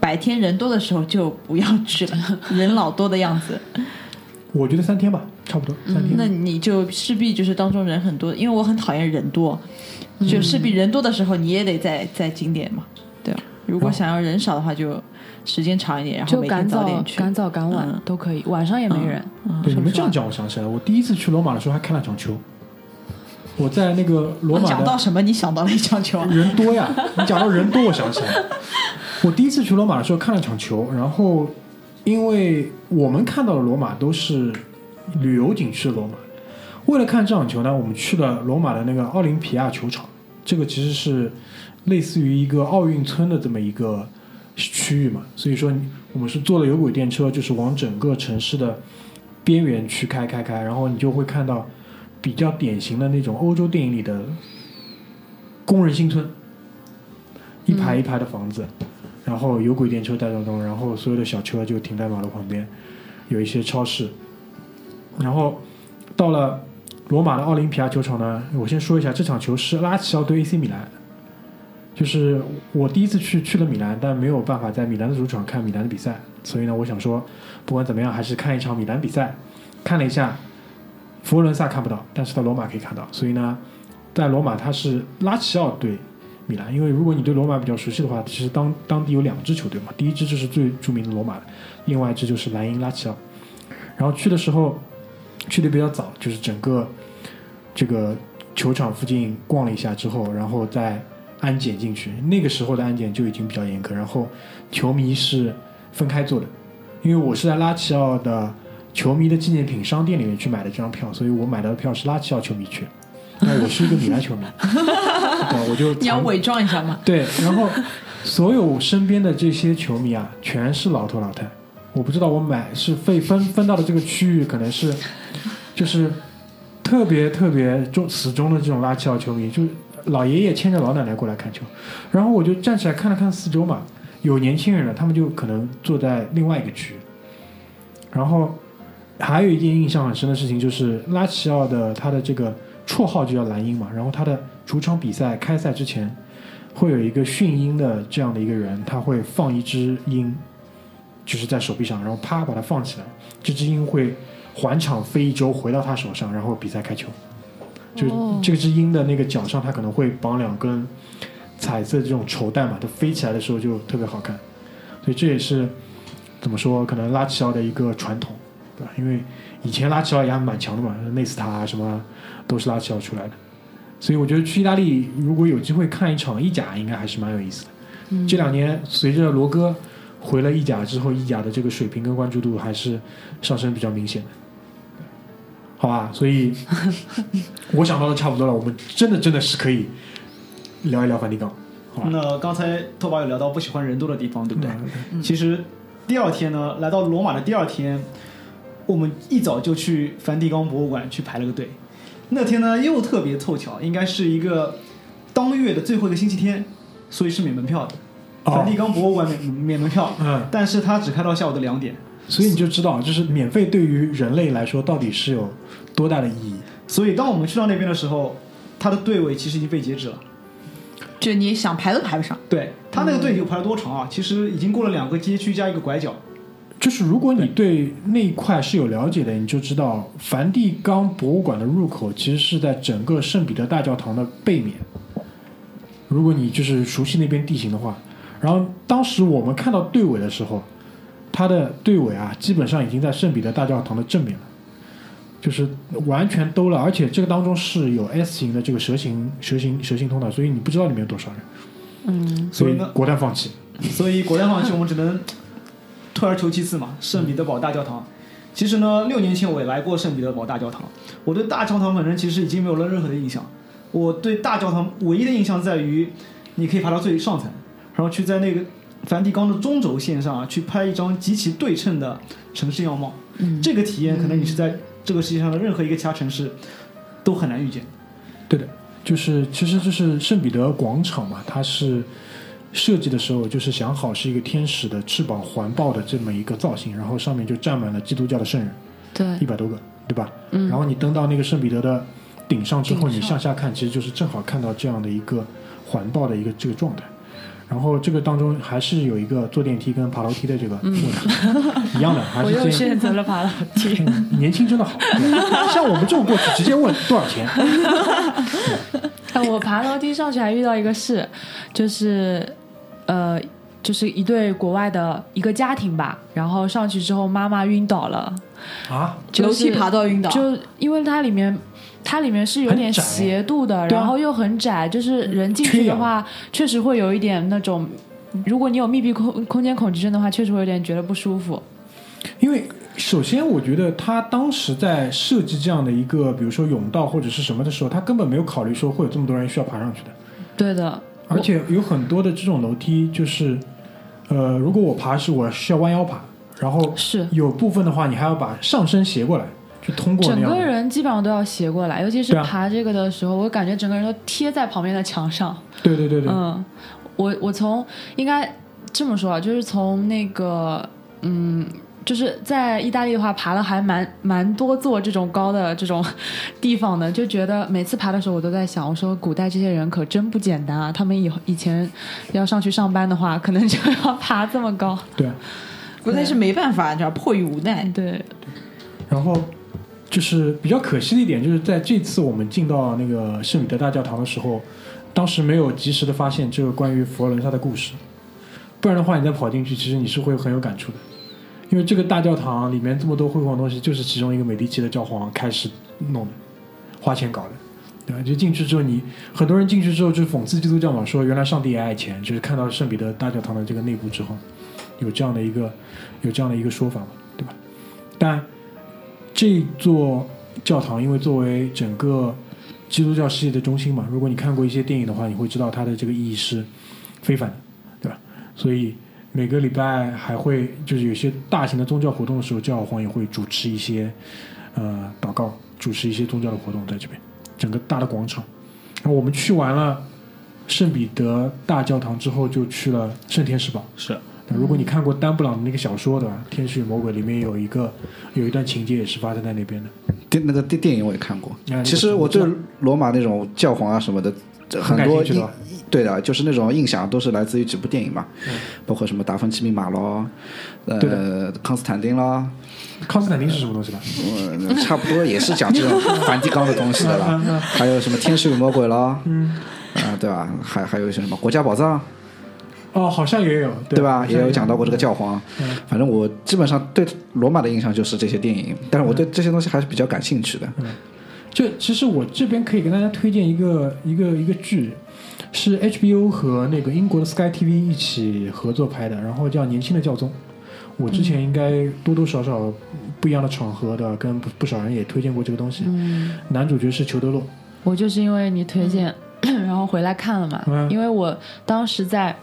白天人多的时候就不要去了，人老多的样子。我觉得三天吧，差不多三天。那你就势必就是当中人很多，因为我很讨厌人多，就势必人多的时候你也得在在景点嘛，对吧？如果想要人少的话，就时间长一点，然后每就赶早天早点去。赶早赶晚、嗯都可以，晚上也没人。对，你们这样讲我想起来了，我第一次去罗马的时候还看了场球。我在那个罗马讲到什么？你想到了一场球？人多呀，你讲到人多，我想起来了，我第一次去罗马的时候看了场球，然后因为我们看到的罗马都是旅游景区的罗马，为了看这场球呢，我们去了罗马的那个奥林匹亚球场，这个其实是类似于一个奥运村的这么一个区域嘛，所以说我们是坐了有轨电车，就是往整个城市的边缘去开开开，然后你就会看到比较典型的那种欧洲电影里的工人新村，一排一排的房子，然后有轨电车带动中，然后所有的小车就停在马路旁边，有一些超市，然后到了罗马的奥林匹亚球场呢，我先说一下，这场球是拉齐奥对 AC 米兰。就是我第一次去去了米兰，但没有办法在米兰的主场看米兰的比赛，所以呢，我想说，不管怎么样，还是看一场米兰比赛。看了一下，佛罗伦萨看不到，但是在罗马可以看到，所以呢，在罗马它是拉齐奥对米兰，因为如果你对罗马比较熟悉的话，其实当当地有两支球队嘛，第一支就是最著名的罗马，另外一支就是莱茵拉齐奥。然后去的时候去的比较早，就是整个这个球场附近逛了一下之后，然后再安检进去。那个时候的安检就已经比较严格，然后球迷是分开坐的，因为我是在拉齐奥的球迷的纪念品商店里面去买的这张票，所以我买到的票是拉齐奥球迷券。那我是一个米兰球迷，对，我就你要伪装一下嘛。对，然后所有身边的这些球迷啊，全是老头老太。我不知道我买是被分分到的这个区域，可能是就是特别特别忠死忠的这种拉齐奥球迷，就是老爷爷牵着老奶奶过来看球。然后我就站起来看了看四周嘛，有年轻人了，他们就可能坐在另外一个区。然后还有一件印象很深的事情，就是拉齐奥的他的这个绰号就叫蓝鹰嘛，然后他的主场比赛开赛之前。会有一个训鹰的这样的一个人，他会放一只鹰，就是在手臂上，然后啪把它放起来，这只鹰会环场飞一周回到他手上，然后比赛开球。就这只鹰的那个脚上，它可能会绑两根彩色这种绸带嘛，它飞起来的时候就特别好看，所以这也是怎么说，可能拉齐奥的一个传统，对吧？因为以前拉齐奥也还蛮强的嘛，内斯塔啊什么都是拉齐奥出来的，所以我觉得去意大利如果有机会看一场意甲，应该还是蛮有意思的。这两年随着罗哥回了意甲之后，意甲的这个水平跟关注度还是上升比较明显的。好吧，所以 我想到的差不多了，我们真的真的是可以聊一聊梵蒂冈，好吧？那刚才拓跋有聊到不喜欢人多的地方，对不对？嗯其实第二天呢，来到罗马的第二天，我们一早就去梵蒂冈博物馆去排了个队。那天呢又特别凑巧，应该是一个当月的最后一个星期天，所以是免门票的。哦梵蒂冈博物馆免免门票，嗯，但是它只开到下午的两点。所以你就知道，就是免费对于人类来说到底是有多大的意义。所以当我们去到那边的时候，它的队尾其实已经被截止了。就你想排都排不上。对，它那个队有排了多长啊？其实已经过了两个街区加一个拐角。就是如果你对那一块是有了解的，你就知道梵蒂冈博物馆的入口其实是在整个圣彼得大教堂的背面。如果你就是熟悉那边地形的话，然后当时我们看到队尾的时候，它的队尾啊，基本上已经在圣彼得大教堂的正面了，就是完全兜了，而且这个当中是有 S 型的这个蛇形蛇形蛇形通道，所以你不知道里面有多少人，嗯，所以呢果断放弃。所以果断放弃，我们只能退而求其次嘛。圣彼得堡大教堂，其实呢，六年前我也来过圣彼得堡大教堂，我对大教堂本身其实已经没有了任何的印象。我对大教堂唯一的印象在于，你可以爬到最上层，然后去在那个梵蒂冈的中轴线上啊，去拍一张极其对称的城市样貌。嗯这个体验可能你是在这个世界上的任何一个其他城市都很难遇见。对的，就是其实就是圣彼得广场嘛，它是设计的时候就是想好是一个天使的翅膀环抱的这么一个造型，然后上面就站满了基督教的圣人，对一，百多个，对吧？嗯然后你登到那个圣彼得的顶上之后，你向下看，其实就是正好看到这样的一个环抱的一个这个状态。然后这个当中还是有一个坐电梯跟爬楼梯的这个 问题，一样的，还嗯我又是选择了爬楼梯。嗯 年轻真的好。像我们这种过去直接问多少钱，哎，我爬楼梯上去还遇到一个事，就是呃，就是一对国外的一个家庭吧，然后上去之后妈妈晕倒了，啊，就是楼梯爬到晕倒，就因为它里面。它里面是有点斜度的，然后又很窄，就是人进去的话，确实会有一点那种，如果你有密闭空空间恐惧症的话，确实会有点觉得不舒服。因为首先，我觉得他当时在设计这样的一个，比如说甬道或者是什么的时候，他根本没有考虑说会有这么多人需要爬上去的。对的，而且有很多的这种楼梯，就是呃，如果我爬是我需要弯腰爬，然后是有部分的话，你还要把上身斜过来，去通过整个。人基本上都要斜过来，尤其是爬这个的时候，我感觉整个人都贴在旁边的墙上。对对对对，嗯，我我从应该这么说啊，就是从那个嗯，就是在意大利的话，爬了还蛮蛮多座这种高的这种地方的，就觉得每次爬的时候，我都在想，我说古代这些人可真不简单啊，他们以以前要上去上班的话，可能就要 爬这么高。对啊。不但是没办法，你知道，迫于无奈。对，然后就是比较可惜的一点，就是在这次我们进到那个圣彼得大教堂的时候，当时没有及时的发现这个关于佛罗伦萨的故事，不然的话，你再跑进去，其实你是会很有感触的。因为这个大教堂里面这么多辉煌东西，就是其中一个美第奇的教皇开始弄的，花钱搞的，对吧？就进去之后你，很多人进去之后就讽刺基督教嘛，说原来上帝也爱钱，就是看到圣彼得大教堂的这个内部之后，有这样的一个有这样的一个说法嘛，对吧？但这座教堂，因为作为整个基督教世界的中心嘛，如果你看过一些电影的话，你会知道它的这个意义是非凡的，对吧？所以每个礼拜还会就是有些大型的宗教活动的时候，教皇也会主持一些呃祷告，主持一些宗教的活动在这边，整个大的广场。然后我们去完了圣彼得大教堂之后，就去了圣天使堡。是，那如果你看过丹布朗的那个小说的《天使与魔鬼》，里面有一个有一段情节也是发生在那边的。电那个电电影我也看过啊。其实我对罗马那种教皇啊什么的，很很多对的，就是那种印象都是来自于几部电影嘛，嗯包括什么《达芬奇密码》咯，呃，康斯坦丁啦，康斯坦丁是什么东西吧？嗯，差不多也是讲这种 梵蒂冈的东西的嗯啦。还有什么《天使与魔鬼》咯，嗯，啊，对吧？还还有一些什么国家宝藏，哦，好像也有，对吧？也有讲到过这个教皇。嗯反正我基本上对罗马的印象就是这些电影，但是我对这些东西还是比较感兴趣的。就其实我这边可以跟大家推荐一个一个一个剧，是 HBO 和那个英国的 Sky TV 一起合作拍的，然后叫《年轻的教宗》。我之前应该多多少少不一样的场合的跟不不少人也推荐过这个东西。嗯，男主角是裘德洛，我就是因为你推荐，然后回来看了嘛。嗯因为我当时在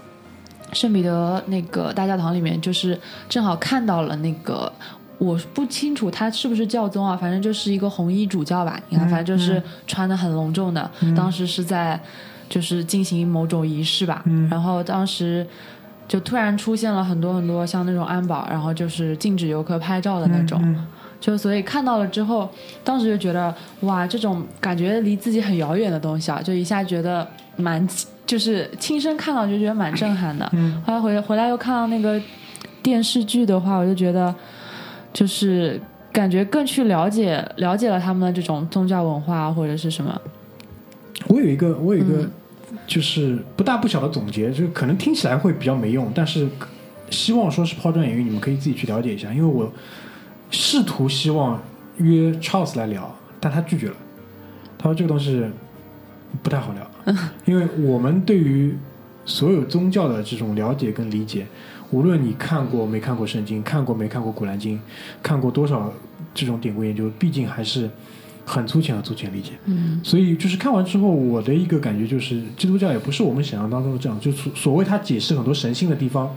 圣彼得那个大教堂里面，就是正好看到了那个。我不清楚他是不是教宗啊，反正就是一个红衣主教吧。你看，反正就是穿的很隆重的。当时是在就是进行某种仪式吧。嗯然后当时就突然出现了很多很多像那种安保，然后就是禁止游客拍照的那种。嗯就所以看到了之后，当时就觉得哇，这种感觉离自己很遥远的东西啊，就一下觉得蛮就是亲身看到就觉得蛮震撼的。嗯后来回回来又看到那个电视剧的话，我就觉得就是感觉更去了解了解了他们的这种宗教文化或者是什么。我有一个，我有一个嗯，就是不大不小的总结，就是可能听起来会比较没用，但是希望说是抛砖引玉，你们可以自己去了解一下。因为我试图希望约 Charles 来聊，但他拒绝了，他说这个东西不太好聊，因为我们对于所有宗教的这种了解跟理解，无论你看过没看过圣经，看过没看过古兰经，看过多少这种典故研究，毕竟还是很粗浅的粗浅理解。嗯所以就是看完之后，我的一个感觉就是，基督教也不是我们想象当中的这样，就所所谓它解释很多神性的地方，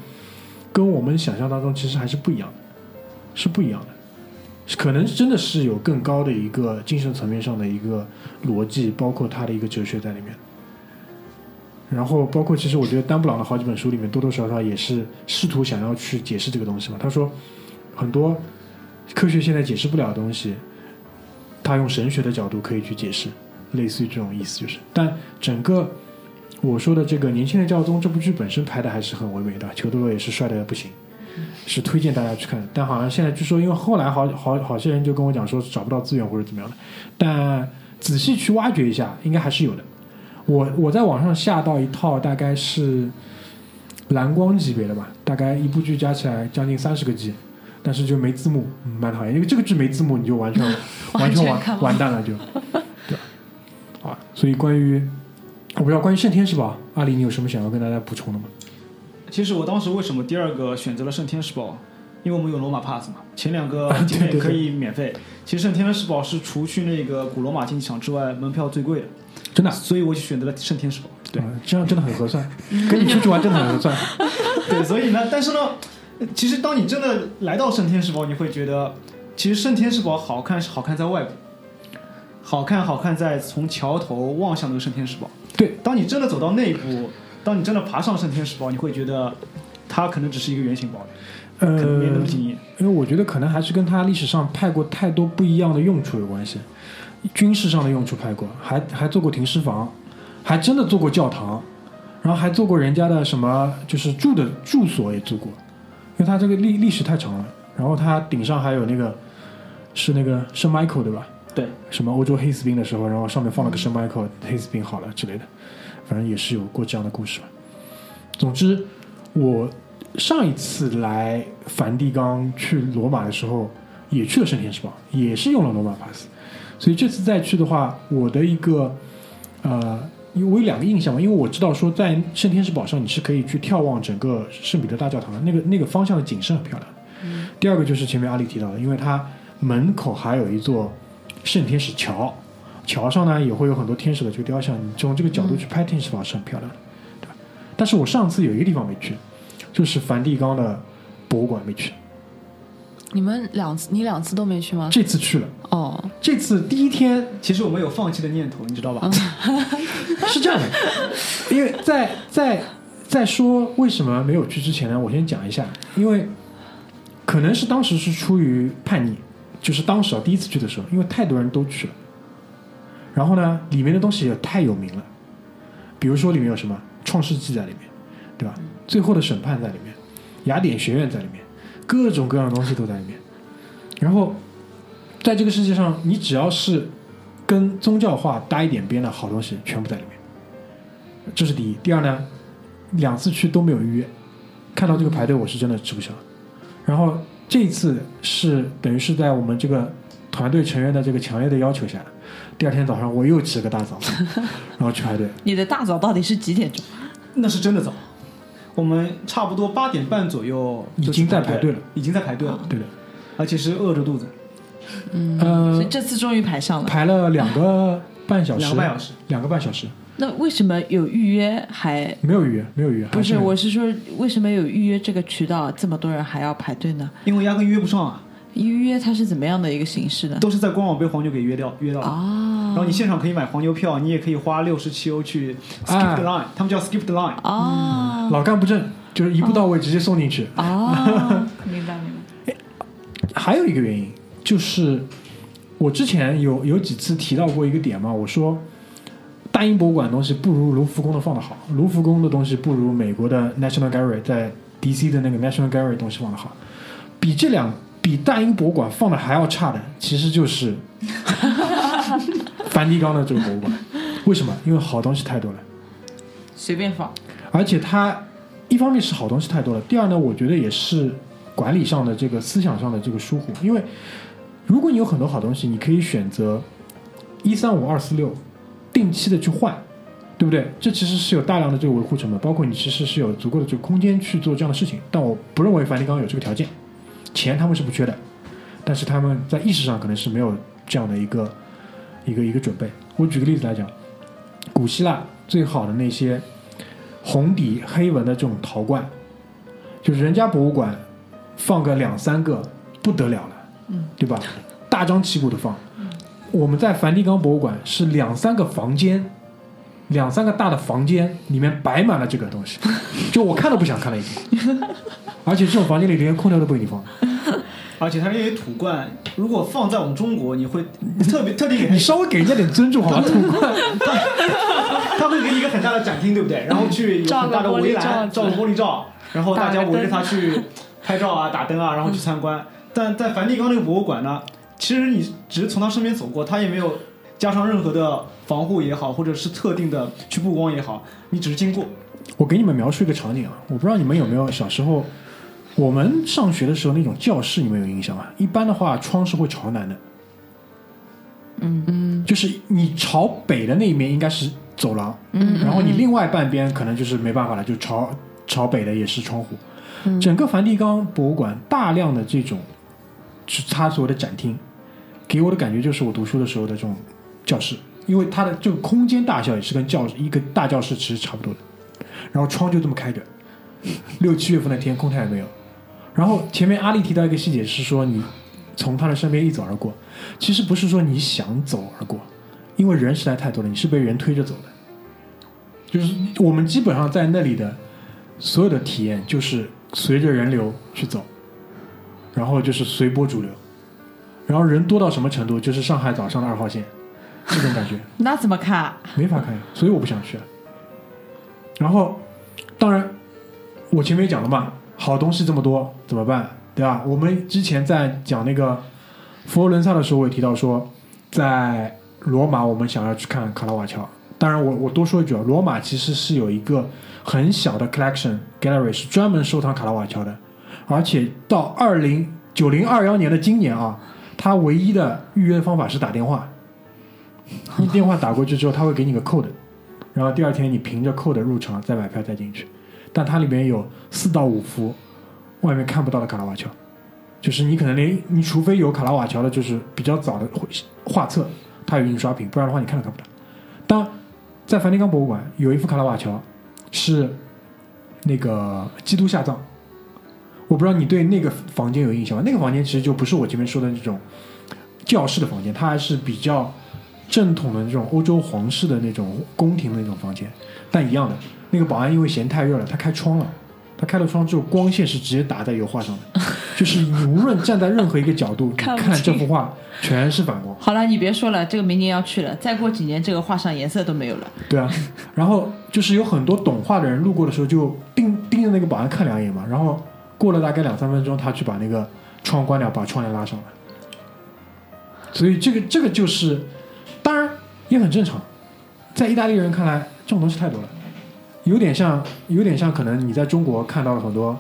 跟我们想象当中其实还是不一样的，是不一样的。可能真的是有更高的一个精神层面上的一个逻辑，包括他的一个哲学在里面。然后包括其实我觉得丹布朗的好几本书里面多多少少也是试图想要去解释这个东西嘛。他说很多科学现在解释不了的东西，他用神学的角度可以去解释，类似于这种意思就是。但整个我说的这个《年轻的教宗》这部剧本身拍的还是很唯美的，裘德洛也是帅的不行，是推荐大家去看。但好像现在据说，因为后来好好好些人就跟我讲说找不到资源或者怎么样的，但仔细去挖掘一下，应该还是有的。我我在网上下到一套大概是蓝光级别的吧，大概一部剧加起来将近三十个 G，但是就没字幕，嗯蛮讨厌。因为这个剧没字幕，你就完全 完全完完全完蛋了就，对吧？好吧，所以关于我不知道关于圣天使堡，阿里你有什么想要跟大家补充的吗？其实我当时为什么第二个选择了圣天使堡？因为我们有罗马 pass 嘛，前两个景点可以免费。其实圣天使堡是除去那个古罗马竞技场之外，门票最贵的，真的啊、所以我就选择了圣天使堡。对啊这样真的很合算，跟你出去玩真的很合算。对，所以呢，但是呢，其实当你真的来到圣天使堡，你会觉得，其实圣天使堡好看是好看在外部，好看好看在从桥头望向那个圣天使堡。对，当你真的走到内部，当你真的爬上圣天使堡，你会觉得它可能只是一个圆形堡垒，呃，可能没那么惊艳。因为我觉得可能还是跟它历史上派过太多不一样的用处有关系。军事上的用处派过，还还做过停尸房，还真的做过教堂，然后还做过人家的什么就是住的住所也做过，因为它这个历历史太长了。然后它顶上还有那个是那个圣 Michael 对吧？对，什么欧洲黑死病的时候，然后上面放了个圣 Michael，黑死病好了之类的，反正也是有过这样的故事吧。总之，我上一次来梵蒂冈去罗马的时候，也去了圣天使堡，也是用了罗马 pass，所以这次再去的话，我的一个呃，因为我有两个印象嘛，因为我知道说在圣天使堡上你是可以去眺望整个圣彼得大教堂的，那个那个方向的景色很漂亮的。第二个就是前面阿里提到的，因为它门口还有一座圣天使桥，桥上呢也会有很多天使的这个雕像，你从这个角度去拍天使堡是很漂亮的，对吧？但是我上次有一个地方没去，就是梵蒂冈的博物馆没去，你们两次，你两次都没去吗？这次去了。哦，这次第一天其实我们有放弃的念头，你知道吧？是这样的，因为在在在说为什么没有去之前呢，我先讲一下，因为可能是当时是出于叛逆，就是当时啊第一次去的时候，因为太多人都去了，然后呢里面的东西也太有名了，比如说里面有什么《创世纪》在里面，对吧？最后的审判在里面，雅典学院在里面，各种各样的东西都在里面，然后在这个世界上，你只要是跟宗教化搭一点边的好东西，全部在里面。这是第一。第二呢，两次去都没有预约，看到这个排队我是真的吃不消。然后这一次是等于是在我们这个团队成员的这个强烈的要求下，第二天早上我又起了个大早，然后去排队。你的大早到底是几点钟？那是真的早。我们差不多八点半左右已经在排队了，已经在排队了，对的，而且是饿着肚子，嗯呃，这次终于排上了。排了两个 半小时，两个半小时。两个半小时，那为什么有预约还没有预约，没有预约。不是？我是说，为什么有预约这个渠道，这么多人还要排队呢？因为压根约不上啊，预约它是怎么样的一个形式呢？都是在官网被黄牛给约掉约到了。啊然后你现场可以买黄牛票，你也可以花六十七欧去 skip the line，、他们叫 skip the line。啊老干部证，就是一步到位直接送进去。啊！明白明白。还有一个原因就是，我之前有有几次提到过一个点嘛，我说大英博物馆的东西不如卢浮宫的放的好，卢浮宫的东西不如美国的 National Gallery 在 DC 的那个 National Gallery 东西放的好，比这两比大英博物馆放的还要差的，其实就是 梵蒂冈的这个博物馆。为什么？因为好东西太多了。随便放。而且它一方面是好东西太多了，第二呢，我觉得也是管理上的这个思想上的这个疏忽。因为如果你有很多好东西，你可以选择一三五二四六定期的去换，对不对？这其实是有大量的这个维护成本，包括你其实是有足够的这个空间去做这样的事情。但我不认为梵蒂冈有这个条件，钱他们是不缺的，但是他们在意识上可能是没有这样的一个一个一个准备。我举个例子来讲，古希腊最好的那些红底黑纹的这种陶罐，就是人家博物馆放个两三个不得了了，嗯，对吧？大张旗鼓的放。我们在梵蒂冈博物馆是两三个房间，两三个大的房间里面摆满了这个东西，就我看都不想看了已经。而且这种房间里连空调都不给你放，而且它这些土罐，如果放在我们中国，你会特别特地给你稍微给人家点尊重好吧？土罐，他会给你一个很大的展厅，对不对？然后去有很大的围栏，照个玻璃罩，然后大家围着它去拍照啊、打灯啊，然后去参观。但在梵蒂冈那个博物馆呢，其实你只是从他身边走过，他也没有加上任何的防护也好，或者是特定的去布光也好，你只是经过。我给你们描述一个场景啊，我不知道你们有没有小时候，我们上学的时候那种教室，你们有印象吗？一般的话，窗是会朝南的。嗯嗯，就是你朝北的那一面应该是走廊，嗯，然后你另外半边可能就是没办法了，就朝朝北的也是窗户。整个梵蒂冈博物馆大量的这种，是它所谓的展厅，给我的感觉就是我读书的时候的这种教室，因为它的这个空间大小也是跟教一个大教室其实差不多的。然后窗就这么开着，六七月份的天空调也没有。然后前面阿丽提到一个细节是说，你从他的身边一走而过，其实不是说你想走而过，因为人实在太多了，你是被人推着走的。就是我们基本上在那里的所有的体验，就是随着人流去走，然后就是随波逐流，然后人多到什么程度，就是上海早上的二号线，这种感觉。那怎么看？没法看，所以我不想去。然后，当然，我前面也讲了嘛，好东西这么多，怎么办？对吧？我们之前在讲那个佛罗伦萨的时候，我也提到说，在罗马我们想要去看卡拉瓦乔。当然我，我多说一句啊，罗马其实是有一个很小的 collection gallery 是专门收藏卡拉瓦乔的，而且到二零九零二幺年的今年啊，他唯一的预约方法是打电话。你电话打过去之后，他会给你个 code，然后第二天你凭着 code 入场，再买票再进去。但它里面有四到五幅外面看不到的卡拉瓦乔，就是你可能连你除非有卡拉瓦乔的，就是比较早的画册，它有印刷品，不然的话你看都看不到。当在梵蒂冈博物馆有一幅卡拉瓦乔是那个基督下葬，我不知道你对那个房间有印象吗？那个房间其实就不是我前面说的那种教室的房间，它还是比较正统的那种欧洲皇室的那种宫廷的那种房间，但一样的，那个保安因为嫌太热了，他开窗了。他开了窗之后，光线是直接打在油画上的，就是你无论站在任何一个角度，看看这幅画全是反光。好了，你别说了，这个明年要去了，再过几年这个画上颜色都没有了。对啊，然后就是有很多懂画的人路过的时候就盯盯着那个保安看两眼嘛，然后过了大概两三分钟，他去把那个窗关掉，把窗帘拉上来。所以这个这个就是，当然也很正常，在意大利人看来，这种东西太多了，有点像，有点像，可能你在中国看到了很多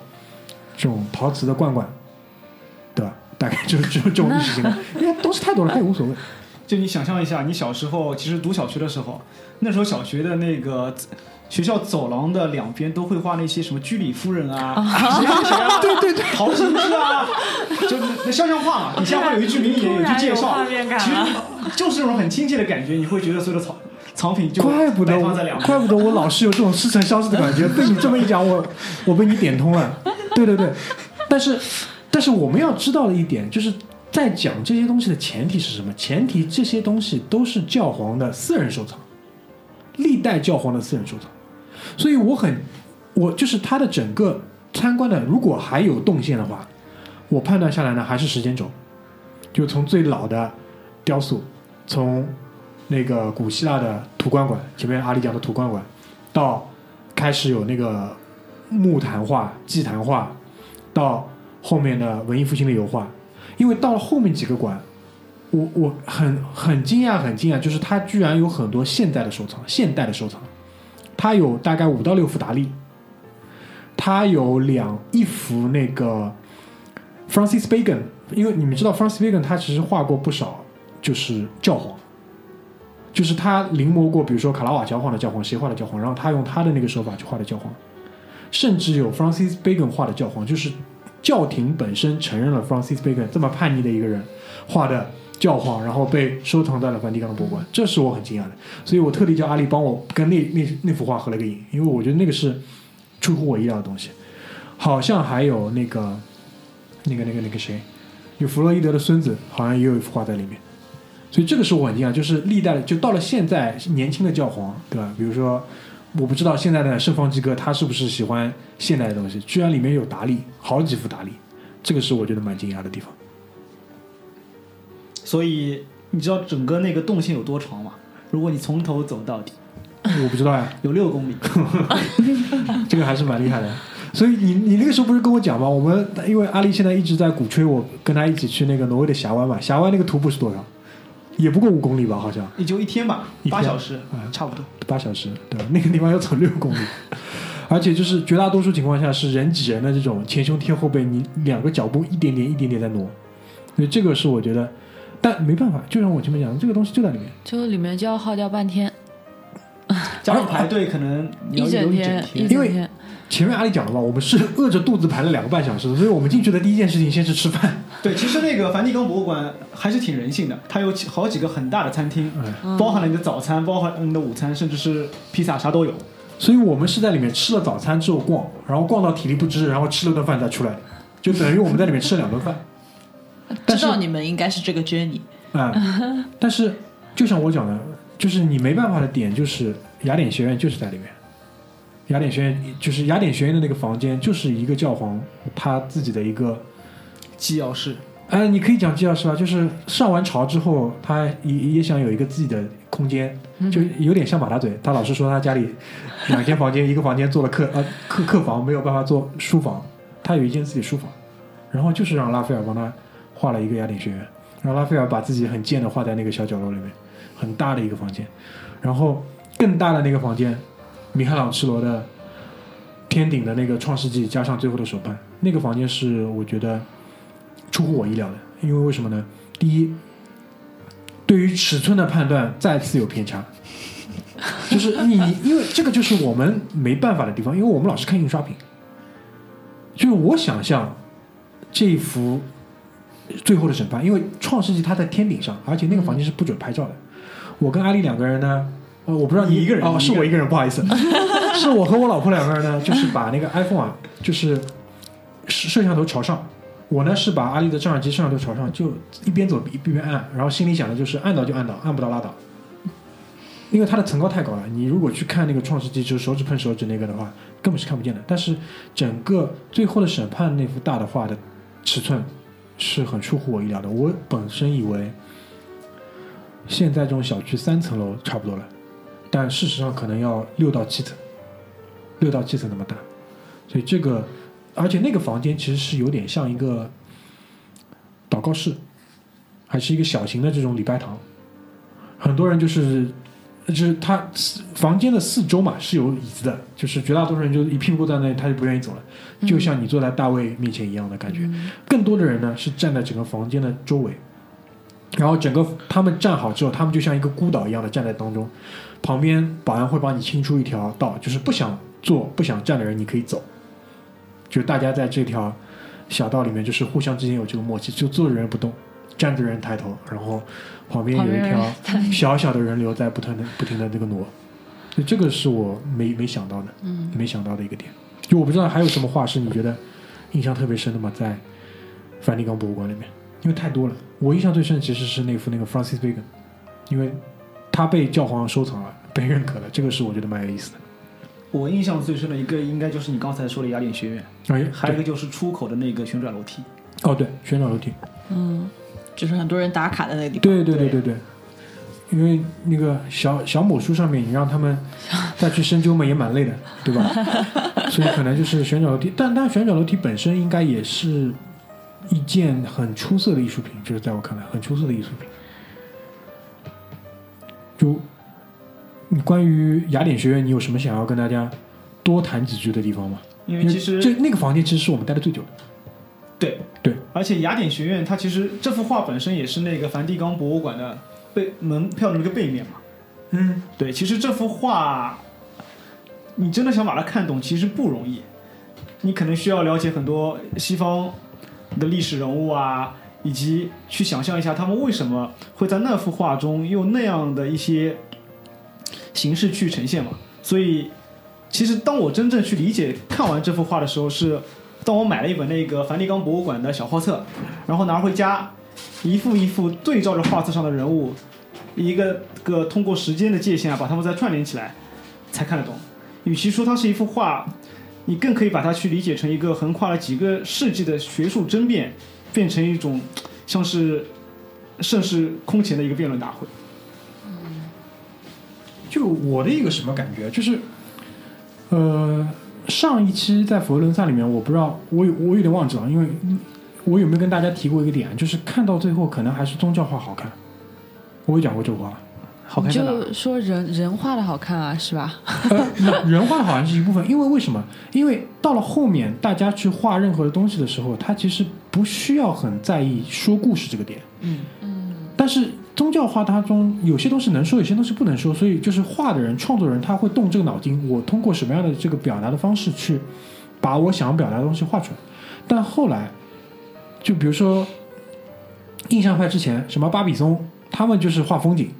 这种陶瓷的罐罐，对吧？大概就是这种这种意识形态，因为东西太多了，它也无所谓。就你想象一下，你小时候其实读小学的时候，那时候小学的那个学校走廊的两边都会画那些什么居里夫人啊，谁谁谁啊，对对对，陶行知啊，就那肖像画嘛，底下会有一句名言，有一句介绍，其实。就是那种很亲切的感觉，你会觉得所有的藏藏品就怪不得我，怪不得我老是有这种似曾相识的感觉。被你这么一讲，我我被你点通了。对对对，但是但是我们要知道的一点，就是在讲这些东西的前提是什么？前提这些东西都是教皇的私人收藏，历代教皇的私人收藏。所以我很，我就是他的整个参观的，如果还有动线的话，我判断下来呢，还是时间轴，就从最老的雕塑，从那个古希腊的图观馆，前面阿里讲的图观馆，到开始有那个木坛画、祭坛画，到后面的文艺复兴的油画，因为到了后面几个馆，我我很很惊讶，很惊讶，就是它居然有很多现代的收藏，现代的收藏，它有大概五到六幅达利，它有两一幅那个 Francis Bacon，因为你们知道 Francis Bacon 他其实画过不少就是教皇。就是他临摹过，比如说卡拉瓦乔画的教皇，谁画的教皇，然后他用他的那个手法去画的教皇，甚至有 Francis Bacon 画的教皇，就是教廷本身承认了 Francis Bacon 这么叛逆的一个人画的教皇，然后被收藏在了梵蒂冈博物馆，这是我很惊讶的，所以我特地叫阿丽帮我跟那那那幅画合了个影，因为我觉得那个是出乎我意料的东西，好像还有那个那个那个那个谁，有弗洛伊德的孙子，好像也有一幅画在里面。所以这个是我很惊讶，就是历代的，就到了现在年轻的教皇，对吧？比如说，我不知道现在的圣方济各他是不是喜欢现代的东西，居然里面有达利，好几幅达利，这个是我觉得蛮惊讶的地方。所以你知道整个那个动线有多长吗？如果你从头走到底，我不知道呀，有六公里。这个还是蛮厉害的。所以你你那个时候不是跟我讲吗？我们因为阿丽现在一直在鼓吹我跟他一起去那个挪威的峡湾嘛，峡湾那个徒步是多少？也不过五公里吧，好像也就一天吧，八小时，嗯差不多。八小时，对？那个地方要走六公里，而且就是绝大多数情况下是人挤人的这种前胸贴后背，你两个脚步一点点一点点在挪，所以这个是我觉得，但没办法，就像我前面讲的，这个东西就在里面。就里面就要耗掉半天，加上排队，可能一整有一天，整天。前面阿里讲了嘛，我们是饿着肚子排了两个半小时，所以我们进去的第一件事情先是吃饭。对，其实那个梵蒂冈博物馆还是挺人性的，它有几好几个很大的餐厅，嗯包含了你的早餐，包含了你的午餐，甚至是披萨，啥都有。所以我们是在里面吃了早餐之后逛，然后逛到体力不支，然后吃了顿饭再出来，就等于我们在里面吃了两顿饭。知道你们应该是这个 journey，啊、但是就像我讲的，就是你没办法的点就是雅典学院就是在里面，雅典学院就是雅典学院的那个房间就是一个教皇他自己的一个，机要室，哎，你可以讲机要室吧？就是上完朝之后，他也也想有一个自己的空间，就有点像马大嘴。他老是说他家里两间房间，一个房间做了客呃客 客房，没有办法做书房，他有一间自己书房，然后就是让拉斐尔帮他画了一个雅典学院，然后拉斐尔把自己很贱的画在那个小角落里面，很大的一个房间，然后更大的那个房间，米开朗基罗的天顶的那个创世纪加上最后的手办，那个房间是我觉得出乎我意料的，因为为什么呢？第一，对于尺寸的判断再次有偏差，就是你因为这个就是我们没办法的地方，因为我们老是看印刷品，就是我想象这一幅最后的审判，因为创世纪它在天顶上，而且那个房间是不准拍照的。我跟阿丽两个人呢，呃，我不知道你一个人哦，是我一个人，不好意思，是我和我老婆两个人呢，就是把那个 iPhone 啊，就是摄摄像头朝上。我呢是把阿丽的照相机摄像头朝上，就一边走一边按，然后心里想的就是按到就按到，按不到拉倒。因为它的层高太高了，你如果去看那个创世纪，就是手指碰手指那个的话，根本是看不见的。但是整个最后的审判那幅大的画的尺寸是很出乎我意料的。我本身以为现在这种小区三层楼差不多了，但事实上可能要六到七层，六到七层那么大。所以这个，而且那个房间其实是有点像一个祷告室，还是一个小型的这种礼拜堂。很多人就是就是他房间的四周嘛是有椅子的，就是绝大多数人就一屁股坐在那里，他就不愿意走了，就像你坐在大卫面前一样的感觉。更多的人呢是站在整个房间的周围，然后整个他们站好之后，他们就像一个孤岛一样的站在当中，旁边保安会帮你清出一条道，就是不想坐、不想站的人你可以走，就大家在这条小道里面就是互相之间有这个默契，就坐着人不动，站着人抬头，然后旁边有一条小小的人流在不停的不停的这个挪，就这个是我没没想到的，嗯，没想到的一个点。就我不知道还有什么话是你觉得印象特别深的吗？在梵蒂冈博物馆里面，因为太多了。我印象最深的其实是那幅那个 Francis Bacon，因为他被教皇收藏了，被认可了，这个是我觉得蛮有意思的。我印象最深的一个应该就是你刚才说的雅典学院，哎，还有一个就是出口的那个旋转楼梯。哦，对，旋转楼梯，嗯，就是很多人打卡的那个地方。对对对对对，因为那个小小某书上面，你让他们 再去深究嘛，也蛮累的，对吧？所以可能就是旋转楼梯，但但旋转楼梯本身应该也是一件很出色的艺术品，就是在我看来很出色的艺术品。就你关于雅典学院，你有什么想要跟大家多谈几句的地方吗？因为其实这那个房间其实是我们待的最久的。对对，而且雅典学院它其实这幅画本身也是那个梵蒂冈博物馆的背门票的那个背面嘛。嗯，对，其实这幅画，你真的想把它看懂，其实不容易。你可能需要了解很多西方的历史人物啊，以及去想象一下他们为什么会在那幅画中用那样的一些形式去呈现嘛。所以，其实当我真正去理解看完这幅画的时候，是当我买了一本那个梵蒂冈博物馆的小画册，然后拿回家，一幅一幅对照着画册上的人物，一个个通过时间的界限啊，把它们再串联起来，才看得懂。与其说它是一幅画，你更可以把它去理解成一个横跨了几个世纪的学术争辩，变成一种像是盛世空前的一个辩论大会。就我的一个什么感觉，就是，呃，上一期在佛罗伦萨里面，我不知道，我有我有点忘记了，因为我有没有跟大家提过一个点，就是看到最后可能还是宗教画好看。我有讲过这个话，好看在哪？就说人人画的好看啊，是吧？呃，人画的好像是一部分，因为为什么？因为到了后面，大家去画任何的东西的时候，他其实不需要很在意说故事这个点。嗯嗯，但是宗教画它中有些东西能说，有些东西不能说，所以就是画的人、创作人他会动这个脑筋，我通过什么样的这个表达的方式去把我想表达的东西画出来。但后来，就比如说印象派之前，什么巴比松，他们就是画风景，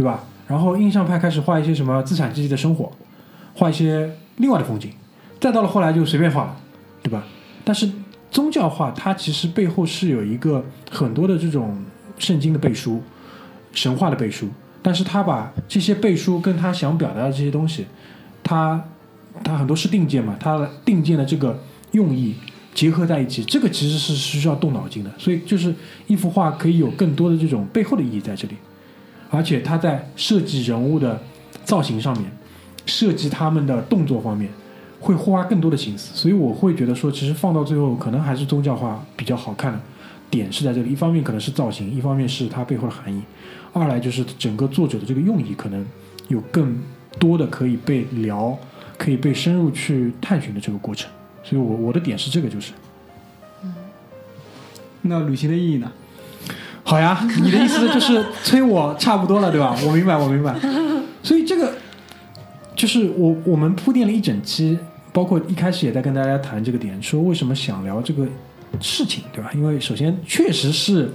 对吧？然后印象派开始画一些什么资产阶级的生活，画一些另外的风景，再到了后来就随便画了，对吧？但是宗教画它其实背后是有一个很多的这种圣经的背书、神话的背书，但是他把这些背书跟他想表达的这些东西，他他很多是定件嘛，他定件的这个用意结合在一起，这个其实是需要动脑筋的，所以就是一幅画可以有更多的这种背后的意义在这里，而且他在设计人物的造型上面，设计他们的动作方面。会花更多的心思，所以我会觉得说，其实放到最后，可能还是宗教画比较好看的点是在这里。一方面可能是造型，一方面是它背后的含义，二来就是整个作者的这个用意，可能有更多的可以被聊、可以被深入去探寻的这个过程。所以我我的点是这个，就是那旅行的意义呢？好呀，你的意思就是催我差不多了，对吧？我明白，我明白。所以这个就是我我们铺垫了一整期，包括一开始也在跟大家谈这个点，说为什么想聊这个事情，对吧？因为首先确实是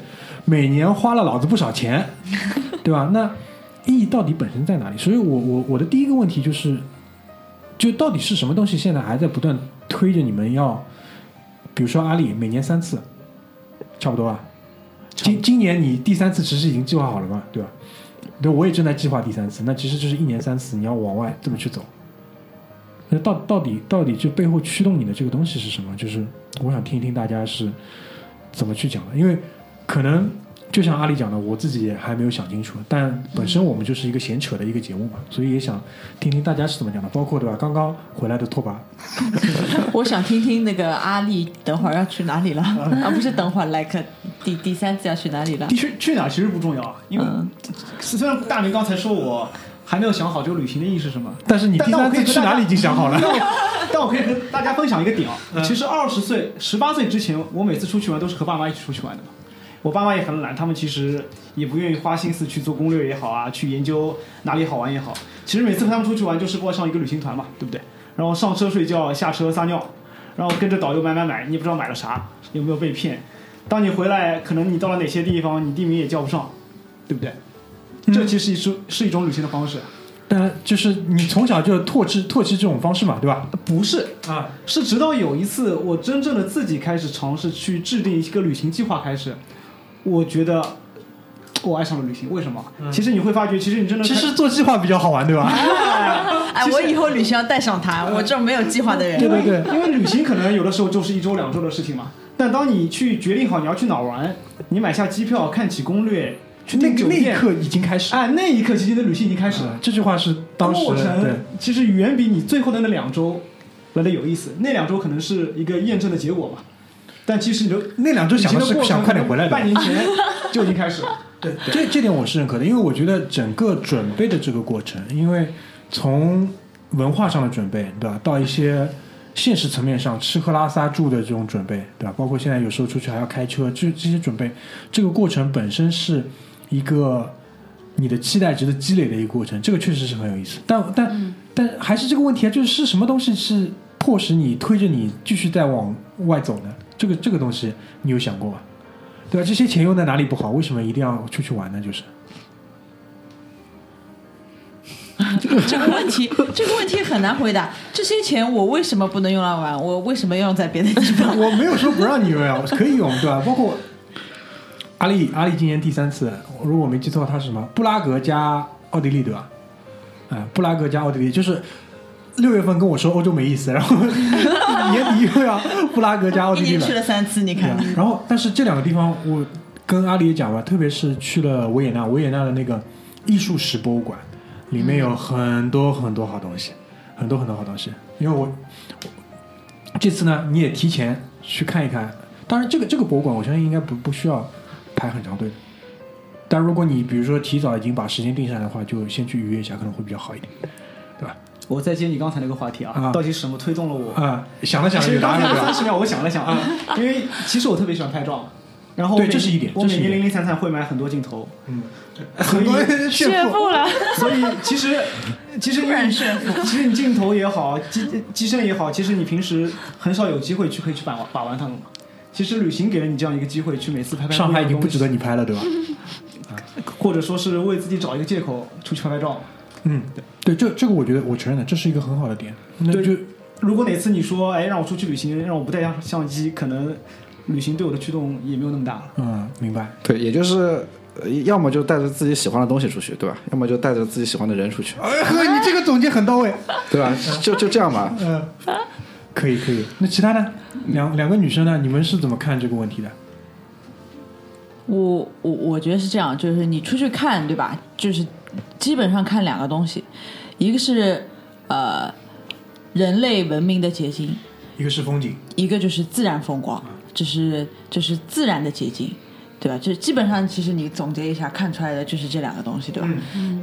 每年花了老子不少钱，对吧？那意义到底本身在哪里？所以我我我的第一个问题就是，就到底是什么东西现在还在不断推着你们要，比如说阿里每年三次，差不多吧？今今年你第三次其实已经计划好了嘛，对吧？对，我也正在计划第三次，那其实就是一年三次，你要往外这么去走。那到到底到底就背后驱动你的这个东西是什么？就是我想听一听大家是怎么去讲的，因为可能就像阿里讲的，我自己也还没有想清楚。但本身我们就是一个闲扯的一个节目嘛，所以也想听听大家是怎么讲的。包括对吧？刚刚回来的拓跋，我想听听那个阿丽等会儿要去哪里了 啊？不是等会儿，like 第第三次要去哪里了？去去哪其实不重要啊，因为嗯虽然大明刚才说我还没有想好这个旅行的意义是什么。但是你第但但我三次去哪里已经想好了。但 我但我可以和大家分享一个点啊，嗯其实二十岁、十八岁之前，我每次出去玩都是和爸妈一起出去玩的嘛。我爸妈也很懒，他们其实也不愿意花心思去做攻略也好啊，去研究哪里好玩也好。其实每次和他们出去玩就是过上一个旅行团嘛，对不对？然后上车睡觉，下车撒尿，然后跟着导游买买买，你也不知道买了啥，有没有被骗。当你回来，可能你到了哪些地方，你地名也叫不上，对不对？这其实是是一种旅行的方式，但就是你从小就唾弃唾弃这种方式嘛，对吧？不是啊，是直到有一次我真正的自己开始尝试去制定一个旅行计划开始，我觉得我爱上了旅行。为什么？其实你会发觉，其实你真的其实做计划比较好玩，对吧？哎，我以后旅行要带上他，我这种没有计划的人。对对对，因为旅行可能有的时候就是一周两周的事情嘛。但当你去决定好你要去哪儿玩，你买下机票，看起攻略，去那订酒店，那一刻已经开始。哎，那一刻其实你的旅行已经开始了。这句话是当时对过程其实远比你最后的那两周来的有意思。那两周可能是一个验证的结果嘛，但其实你的那两周想的是想快点回来的半年前就已经开始了。对，这这点我是认可的，因为我觉得整个准备的这个过程，因为从文化上的准备，对吧，到一些现实层面上吃喝拉撒住的这种准备，对吧，包括现在有时候出去还要开车，这这些准备，这个过程本身是一个你的期待值的积累的一个过程，这个确实是很有意思。但但、但还是这个问题啊，就是是什么东西是迫使你推着你继续再往外走呢？这个这个东西你有想过吗？对吧？这些钱用在哪里不好？为什么一定要出去玩呢？就是 这个问题，这个问题很难回答。这些钱我为什么不能用来玩？我为什么要用在别的地方？我没有说不让你用呀，可以用，对吧？包括阿里，阿里今年第三次，如果我没记错，他是什么？布拉格加奥地利，对吧？哎、布拉格加奥地利，就是六月份跟我说欧洲没意思，然后 年底又要布拉格加奥地利了去。了三次，你看然后但是这两个地方，我跟阿里也讲了，特别是去了维也纳，维也纳的那个艺术史博物馆，里面有很多很多好东西，很多很多好东西。因为我我这次呢，你也提前去看一看。当然，这个这个博物馆，我相信应该不不需要排很长队的。但如果你比如说提早已经把时间定下来的话，就先去预约一下，可能会比较好一点？我再接你刚才那个话题啊，啊。到底是什么推动了我？啊、想了想其实有答案了，对吧？刚才三十秒，我想了想啊，因为其实我特别喜欢拍照，然后对这是一点我每年零零散散会买很多镜头，嗯，很多人炫富，了，所以其实其实你炫富。其实你镜头也好，机机身也好，其实你平时很少有机会去可以去把玩把玩它们嘛。其实旅行给了你这样一个机会，去每次拍拍上海已经不值得你，你拍了，对吧？或者说是为自己找一个借口出去拍拍照。嗯，对，这这个我觉得我承认的，这是一个很好的点。那对就如果哪次你说，哎，让我出去旅行，让我不带相相机，可能旅行对我的驱动也没有那么大了。嗯，明白。对，也就是呃要么就带着自己喜欢的东西出去，对吧？要么就带着自己喜欢的人出去，哎呵，你这个总结很到位。对吧？就就这样吧。嗯，可以可以。那其他呢？两两个女生呢？你们是怎么看这个问题的？我我我觉得是这样，就是你出去看，对吧？就是基本上看两个东西，一个是呃人类文明的结晶，一个是风景，一个就是自然风光，这是这是自然的结晶，对吧？就基本上其实你总结一下看出来的就是这两个东西，对吧？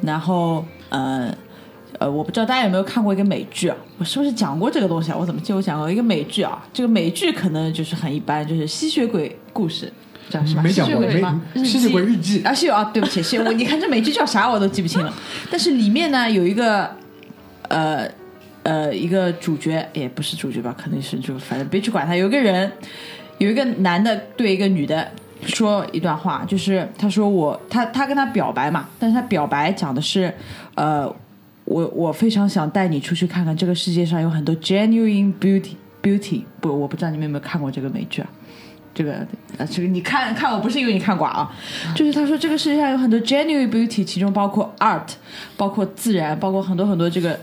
然后呃呃，我不知道大家有没有看过一个美剧啊？我是不是讲过这个东西啊？我怎么记得我讲过一个美剧啊？这个美剧可能就是很一般，就是吸血鬼故事，这样是吧？没讲过？没吸血鬼日记。啊，是有啊，对不起，是我你看这美剧叫啥我都记不清了，但是里面呢有一个呃呃一个主角也不是主角吧，肯定是就反正别去管他，有一个人有一个男的对一个女的说一段话，就是他说我他他跟他表白嘛，但是他表白讲的是呃我我非常想带你出去看看这个世界上有很多 genuine beauty beauty 不我不知道你们有没有看过这个美剧啊。这个啊，这个你看看我不是因为你看寡啊，就是他说这个世界上有很多 genuine beauty，其中包括 art，包括自然，包括很多很多这个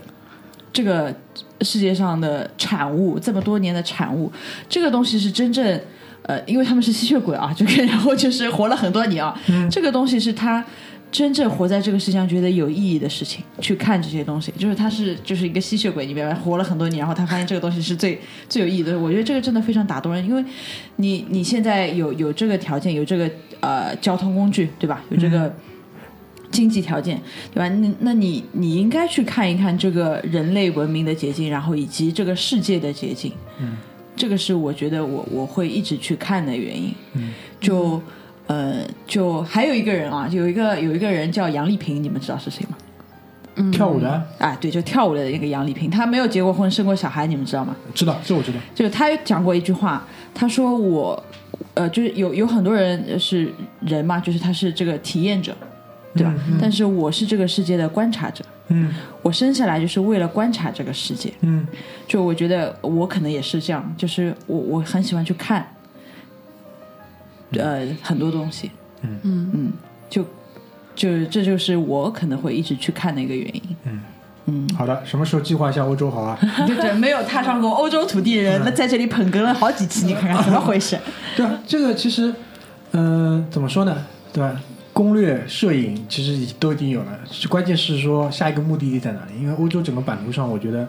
这个世界上的产物，这么多年的产物，这个东西是真正呃，因为他们是吸血鬼啊，这个然后就是活了很多年啊，这个东西是他。真正活在这个世界上觉得有意义的事情，去看这些东西，就是他是就是一个吸血鬼，你明白？活了很多年，然后他发现这个东西是最最有意义的。我觉得这个真的非常打动人，因为你你现在有有这个条件，有这个呃交通工具，对吧？有这个、经济条件，对吧？那那你你应该去看一看这个人类文明的结晶，然后以及这个世界的结晶。嗯，这个是我觉得我我会一直去看的原因。嗯，就呃，就还有一个人啊，有一个有一个人叫杨丽萍，你们知道是谁吗？嗯跳舞的啊，对，就跳舞的那个杨丽萍，她没有结过婚，生过小孩，你们知道吗？知道，这我知道。就是她讲过一句话，她说我，呃，就是有有很多人是人嘛，就是他是这个体验者，对吧？但是我是这个世界的观察者，嗯我生下来就是为了观察这个世界。嗯就我觉得我可能也是这样，就是我我很喜欢去看，呃，很多东西，嗯嗯嗯，就就这就是我可能会一直去看的一个原因。嗯嗯，好的，什么时候计划一下欧洲好啊？对对，没有踏上过欧洲土地的人，那在这里捧哏了好几期，你看看怎么回事？对啊，这个其实，嗯、怎么说呢？对吧？攻略、摄影其实都已经有了，关键是说下一个目的地在哪里？因为欧洲整个版图上，我觉得，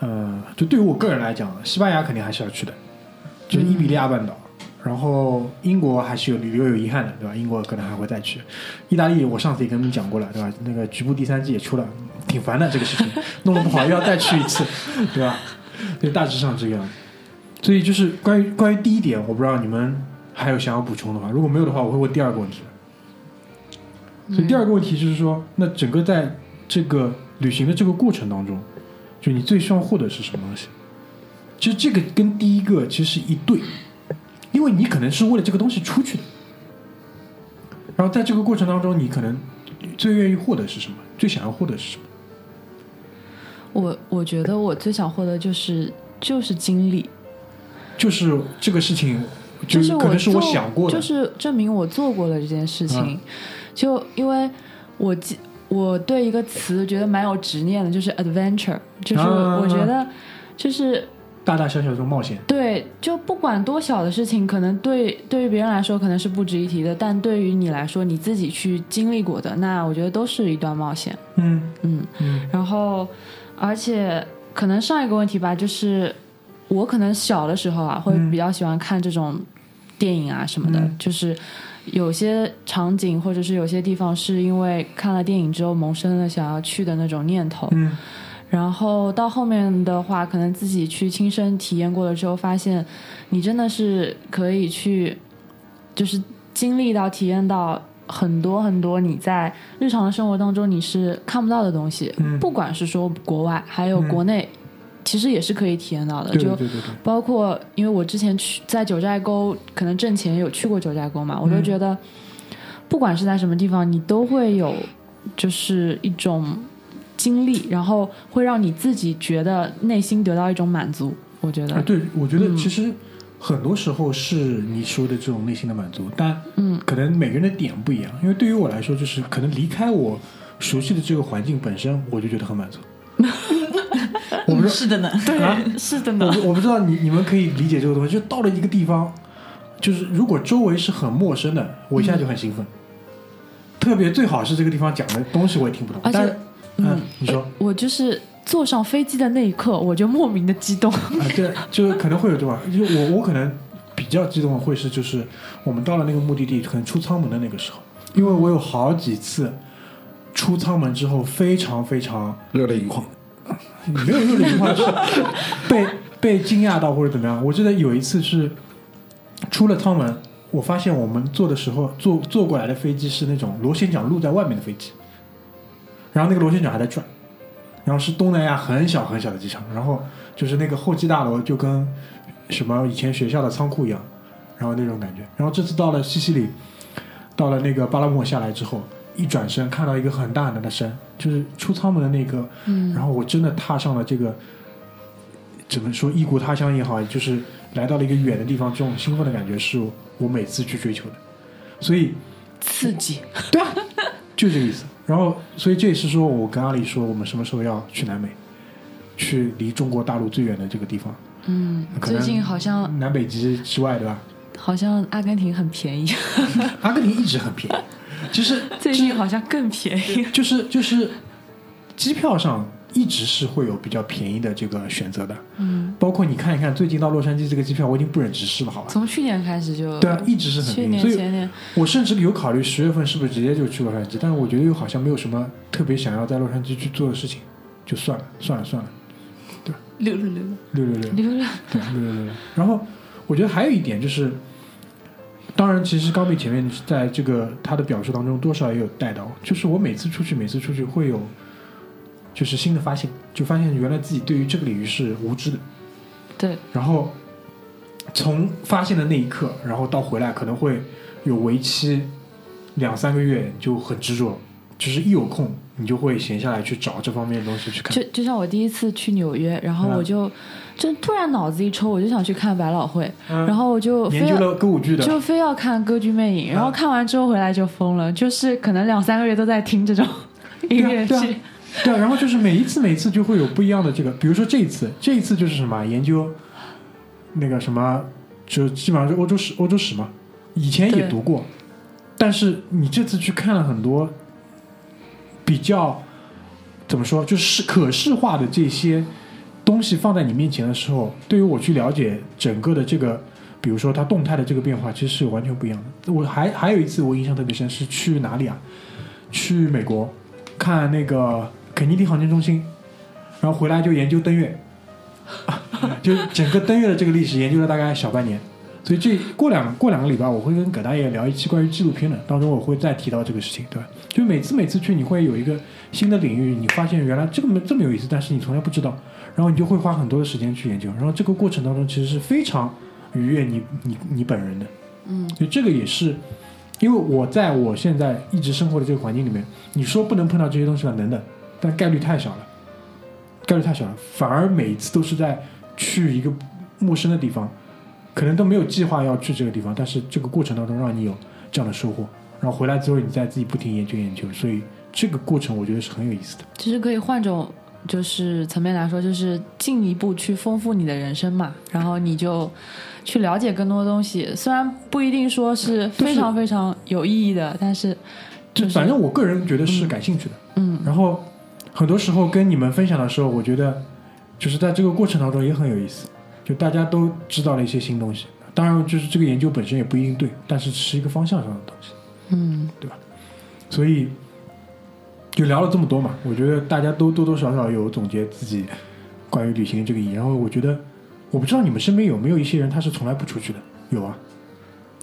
呃，就对于我个人来讲，西班牙肯定还是要去的，就是伊比利亚半岛。然后英国还是有留有遗憾的，对吧？英国可能还会再去。意大利我上次也跟你们讲过了，对吧？那个局部第三季也出了，挺烦的这个事情，弄得不好又要再去一次，对吧？就大致上这个样子。所以就是关于关于第一点，我不知道你们还有想要补充的话，如果没有的话，我会问第二个问题。所以第二个问题就是说，那整个在这个旅行的这个过程当中，就你最希望获得是什么东西？其实这个跟第一个其实是一对，因为你可能是为了这个东西出去的，然后在这个过程当中，你可能最愿意获得是什么？最想要获得是什么？我我觉得我最想获得就是就是经历，就是这个事情，就就是可能是我想过的，就是证明我做过了这件事情。嗯就因为我记我对一个词觉得蛮有执念的，就是 adventure，就是啊我觉得就是大大小小的冒险。对，就不管多小的事情，可能对对于别人来说可能是不值一提的，但对于你来说，你自己去经历过的，那我觉得都是一段冒险。嗯。嗯，嗯。然后而且可能上一个问题吧，就是我可能小的时候啊，会嗯比较喜欢看这种电影啊什么的，嗯。就是有些场景或者是有些地方是因为看了电影之后萌生了想要去的那种念头，嗯然后到后面的话，可能自己去亲身体验过了之后，发现你真的是可以去，就是经历到、体验到很多很多你在日常的生活当中你是看不到的东西。嗯不管是说国外，还有国内，其实也是可以体验到的。就对对对对对，包括因为我之前去在九寨沟，可能挣钱有去过九寨沟嘛，我都嗯觉得，不管是在什么地方，你都会有就是一种经历，然后会让你自己觉得内心得到一种满足。我觉得，啊，对，我觉得嗯其实很多时候是你说的这种内心的满足，但嗯可能每个人的点不一样。因为对于我来说，就是可能离开我熟悉的这个环境本身，我就觉得很满足。我不知是的呢，对啊，是的我我不知道你你们可以理解这个东西，就到了一个地方，就是如果周围是很陌生的，我一下就很兴奋。特别最好是这个地方讲的东西我也听不懂，而且但是嗯嗯，你说我就是坐上飞机的那一刻，我就莫名的激动。啊，对，就可能会有这种，就我我可能比较激动的会是就是我们到了那个目的地，可能出舱门的那个时候，因为我有好几次出舱门之后非常非常热泪盈眶。没有热泪盈眶，是被被惊讶到或者怎么样。我记得有一次是出了舱门，我发现我们坐的时候坐坐过来的飞机是那种螺旋桨露在外面的飞机，然后那个螺旋桨还在转，然后是东南亚很小很小的机场，然后就是那个候机大楼就跟什么以前学校的仓库一样，然后那种感觉。然后这次到了西西里，到了那个巴拉莫下来之后，一转身看到一个很大很大的山，就是出舱门的那个，嗯然后我真的踏上了这个怎么说异国他乡也好，就是来到了一个远的地方，这种兴奋的感觉是我每次去追求的。所以刺激，对啊，就这个意思。然后，所以这也是说我跟阿里说，我们什么时候要去南美，去离中国大陆最远的这个地方，嗯，最近好像南北极之外，对吧？好像阿根廷很便宜，阿根廷一直很便宜，就是 最近好像更便宜。就是就是机票上一直是会有比较便宜的这个选择的。嗯，包括你看一看，最近到洛杉矶这个机票，我已经不忍直视了，好吧？从去年开始就对啊，一直是很便宜，所以年前年我甚至有考虑十月份是不是直接就去洛杉矶，但是我觉得又好像没有什么特别想要在洛杉矶去做的事情，就算了，算了，算了，六六六，六六六，溜了，对，六六六。然后我觉得还有一点就是，当然，其实高比前面在这个他的表述当中多少也有带到，就是我每次出去，每次出去会有就是新的发现，就发现原来自己对于这个领域是无知的。对，然后从发现的那一刻，然后到回来可能会有为期两三个月就很执着，就是一有空你就会闲下来去找这方面的东西去看就。就像我第一次去纽约，然后嗯我就就突然脑子一抽，我就想去看百老汇，嗯然后我就非研究要了歌舞剧的，就非要看《歌剧魅影》，然后嗯看完之后回来就疯了，就是可能两三个月都在听这种音乐对啊剧。对啊，然后就是每一次每一次就会有不一样的这个，比如说这一次，这一次就是什么研究那个什么，就基本上是欧洲史欧洲史嘛，以前也读过，但是你这次去看了很多比较怎么说，就是可视化的这些东西放在你面前的时候，对于我去了解整个的这个，比如说它动态的这个变化，其实是完全不一样的。我还还有一次我印象特别深，是去哪里啊？去美国看那个肯尼迪航天中心，然后回来就研究登月，就整个登月的这个历史研究了大概小半年。所以这过两过两个礼拜，我会跟葛大爷聊一期关于纪录片的，当中我会再提到这个事情，对吧？就每次每次去，你会有一个新的领域，你发现原来这么这么有意思，但是你从来不知道，然后你就会花很多的时间去研究，然后这个过程当中其实是非常愉悦你你你本人的，嗯，就这个也是，因为我在我现在一直生活的这个环境里面，你说不能碰到这些东西吧，能的，但概率太小了，概率太小了，反而每一次都是在去一个陌生的地方，可能都没有计划要去这个地方，但是这个过程当中让你有这样的收获，然后回来之后你再自己不停研究研究，所以这个过程我觉得是很有意思的。其实可以换种就是层面来说，就是进一步去丰富你的人生嘛，然后你就去了解更多的东西，虽然不一定说是非常非常有意义的，但是就是就反正我个人觉得是感兴趣的。嗯然后很多时候跟你们分享的时候，我觉得就是在这个过程当中也很有意思，就大家都知道了一些新东西。当然，就是这个研究本身也不一定对，但是是一个方向上的东西。嗯对吧所以就聊了这么多嘛，我觉得大家都多多少少有总结自己关于旅行这个意义。然后我觉得，我不知道你们身边有没有一些人他是从来不出去的？有啊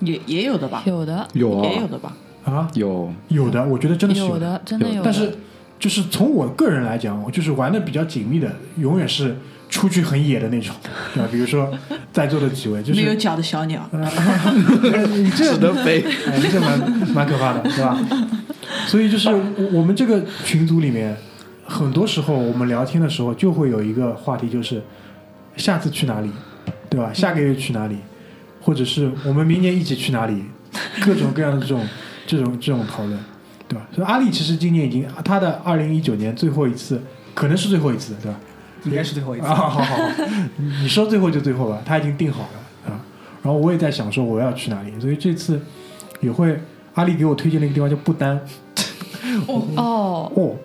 也也有的吧，有的有啊也有的吧。啊，有有的，我觉得真的是有的真的有的，但是就是从我个人来讲，我就是玩的比较紧密的，永远是出去很野的那种，对吧？比如说在座的几位，就是没有脚的小鸟，你这只能飞。哎，这蛮蛮可怕的，对吧？所以就是我我们这个群组里面，很多时候我们聊天的时候就会有一个话题，就是下次去哪里，对吧？下个月去哪里，或者是我们明年一起去哪里，各种各样的这种这种这种讨论，对吧？所以阿里其实今年已经他的二零一九年最后一次，可能是最后一次，对吧？应该是最后一次啊，。好好好，你你说最后就最后吧，他已经定好了啊。然后我也在想说我要去哪里，所以这次也会阿丽给我推荐了一个地方叫不丹哦，哦哦，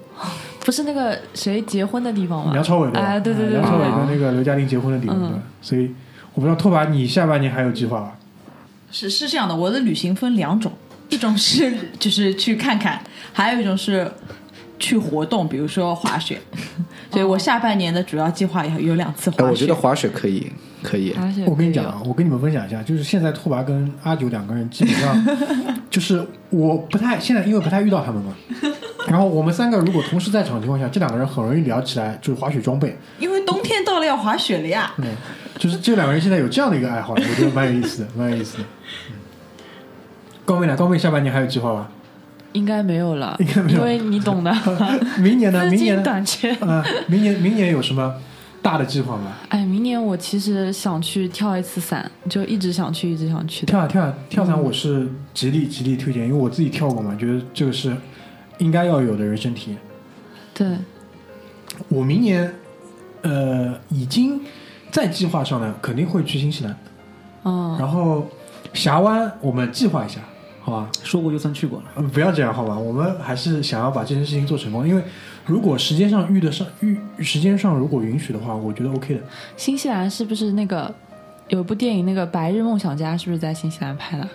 不是那个谁结婚的地方吗？梁朝伟对吧？哎对对对梁朝伟对跟那个刘嘉玲结婚的地方，嗯对所以我不知道拓跋你下半年还有计划吧？是是这样的，我的旅行分两种，一种是就是去看看，还有一种是去活动，比如说滑雪。所以我下半年的主要计划有有两次滑哎，雪。我觉得滑雪可以，可以。我跟你讲啊，我跟你们分享一下，就是现在拓跋跟阿九两个人基本上 就是我不太现在因为不太遇到他们嘛，然后我们三个如果同时在场的情况下，这两个人很容易聊起来，就是滑雪装备。因为冬天到了要滑雪了呀。对，就是这两个人现在有这样的一个爱好，我觉得蛮有意思的，蛮有意思的。嗯高妹呢？高妹下半年还有计划吗？应该没有了，应该没有因为你懂的，明年呢？明年？短缺。啊、明年明年有什么大的计划吗？哎，明年我其实想去跳一次伞，就一直想去，一直想去的。跳啊跳啊跳伞，我是极力极力推荐，因为我自己跳过嘛，觉得这个是应该要有的人生体验。对，我明年呃已经在计划上呢，肯定会去新西兰，嗯，然后峡湾我们计划一下，好吧？说过就算去过了。嗯，不要这样好吧？我们还是想要把这件事情做成功，因为如果时间上遇得上遇时间上如果允许的话，我觉得 OK 的。新西兰是不是那个有一部电影那个《白日梦想家》是不是在新西兰拍的？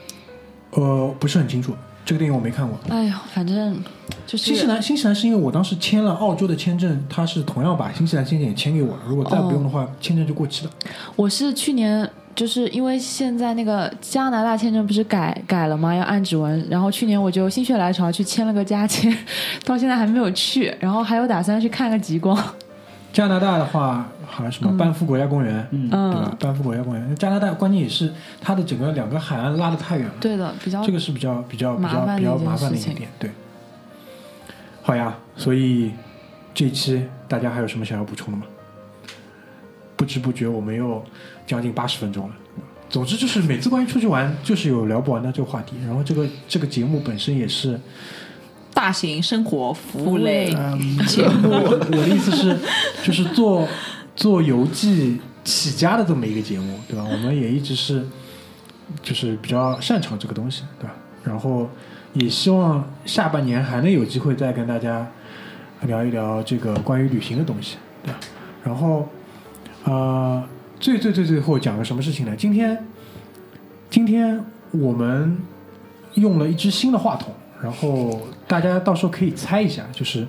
呃，不是很清楚，这个电影我没看过。哎呀，反正就是新西兰，新西兰是因为我当时签了澳洲的签证，他是同样把新西兰签证也签给我了。如果再不用的话，签证就过期了。我是去年就是因为现在那个加拿大签证不是改改了吗？要按指纹，然后去年我就心血来潮去签了个加签，到现在还没有去，然后还有打算去看个极光。加拿大的话，好像什么班夫国家公园，嗯对吧嗯？，班夫国家公园，加拿大关键也是它的整个两个海岸拉得太远了。对的，比较这个是比较比较比麻较烦的一件比较麻烦的一点，对。好呀，所以这一期大家还有什么想要补充的吗？不知不觉我们又将近八十分钟了。总之就是每次关于出去玩，就是有聊不完的这个话题。然后这个这个节目本身也是，大型生活服务类嗯，节 目，我我的意思是，就是做做游记起家的这么一个节目，对吧？我们也一直是就是比较擅长这个东西，对吧？然后也希望下半年还能有机会再跟大家聊一聊这个关于旅行的东西，对吧？然后呃，最最最最后讲个什么事情呢？今天今天我们用了一支新的话筒，然后大家到时候可以猜一下，就是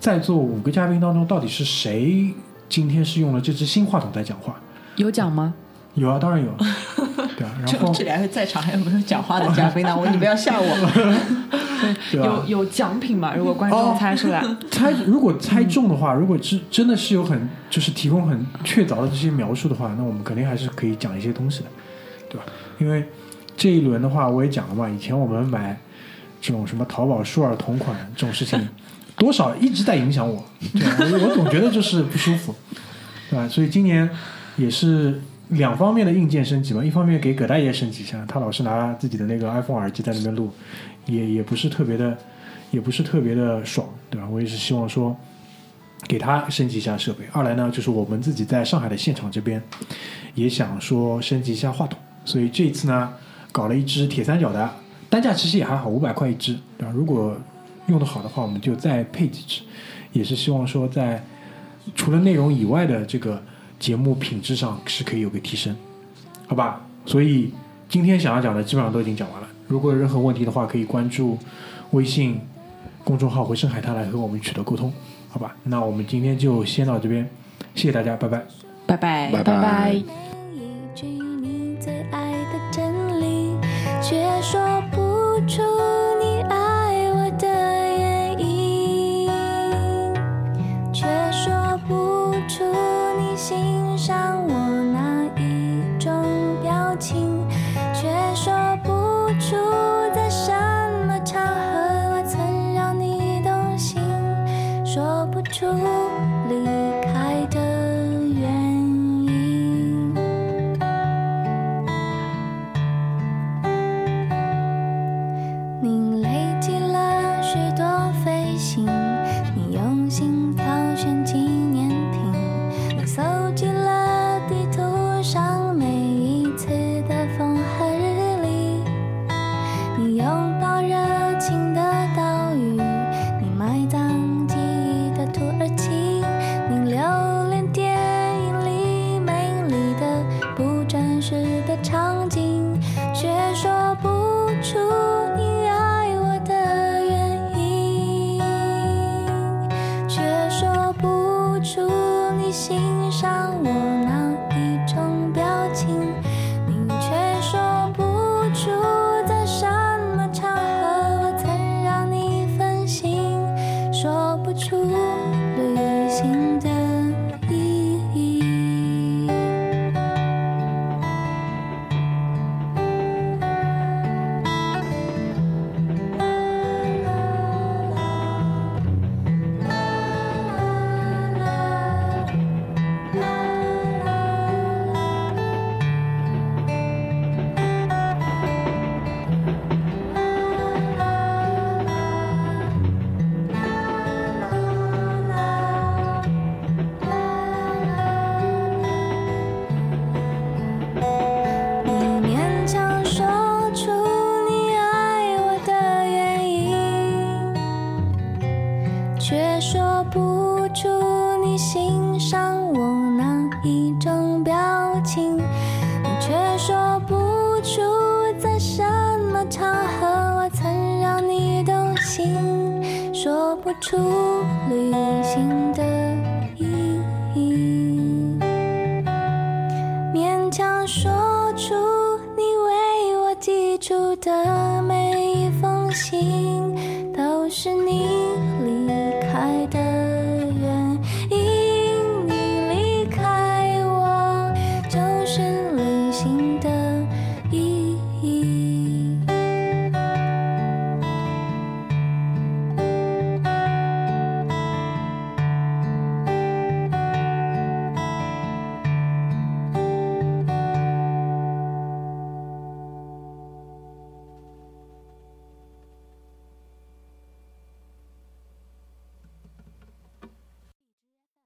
在座五个嘉宾当中，到底是谁今天是用了这支新话筒在讲话？有奖吗？有啊，当然有，对啊。然后就这两位在场还有没有讲话的嘉宾呢？我你不要吓我。对有有奖品嘛？如果观众猜出来，猜如果猜中的话，如果是真的是有很就是提供很确凿的这些描述的话，那我们肯定还是可以讲一些东西的，对吧？因为这一轮的话，我也讲了嘛，以前我们买这种什么淘宝舒尔同款这种事情，多少一直在影响我，对我我总觉得就是不舒服，对吧？所以今年也是两方面的硬件升级嘛，一方面给葛大爷升级一下，他老是拿自己的那个 iPhone 耳机在那边录，也也不是特别的，也不是特别的爽，对吧？我也是希望说给他升级一下设备。二来呢，就是我们自己在上海的现场这边也想说升级一下话筒，所以这一次呢，搞了一支铁三角的，单价其实也还好，五百块一支，对吧？如果用的好的话，我们就再配几支，也是希望说在除了内容以外的这个节目品质上是可以有个提升，好吧？所以今天想要讲的基本上都已经讲完了。如果有任何问题的话，可以关注微信公众号“回声海滩”来和我们取得沟通，好吧？那我们今天就先到这边，谢谢大家，拜拜。拜拜拜拜拜。一句你最爱的真理，却说不出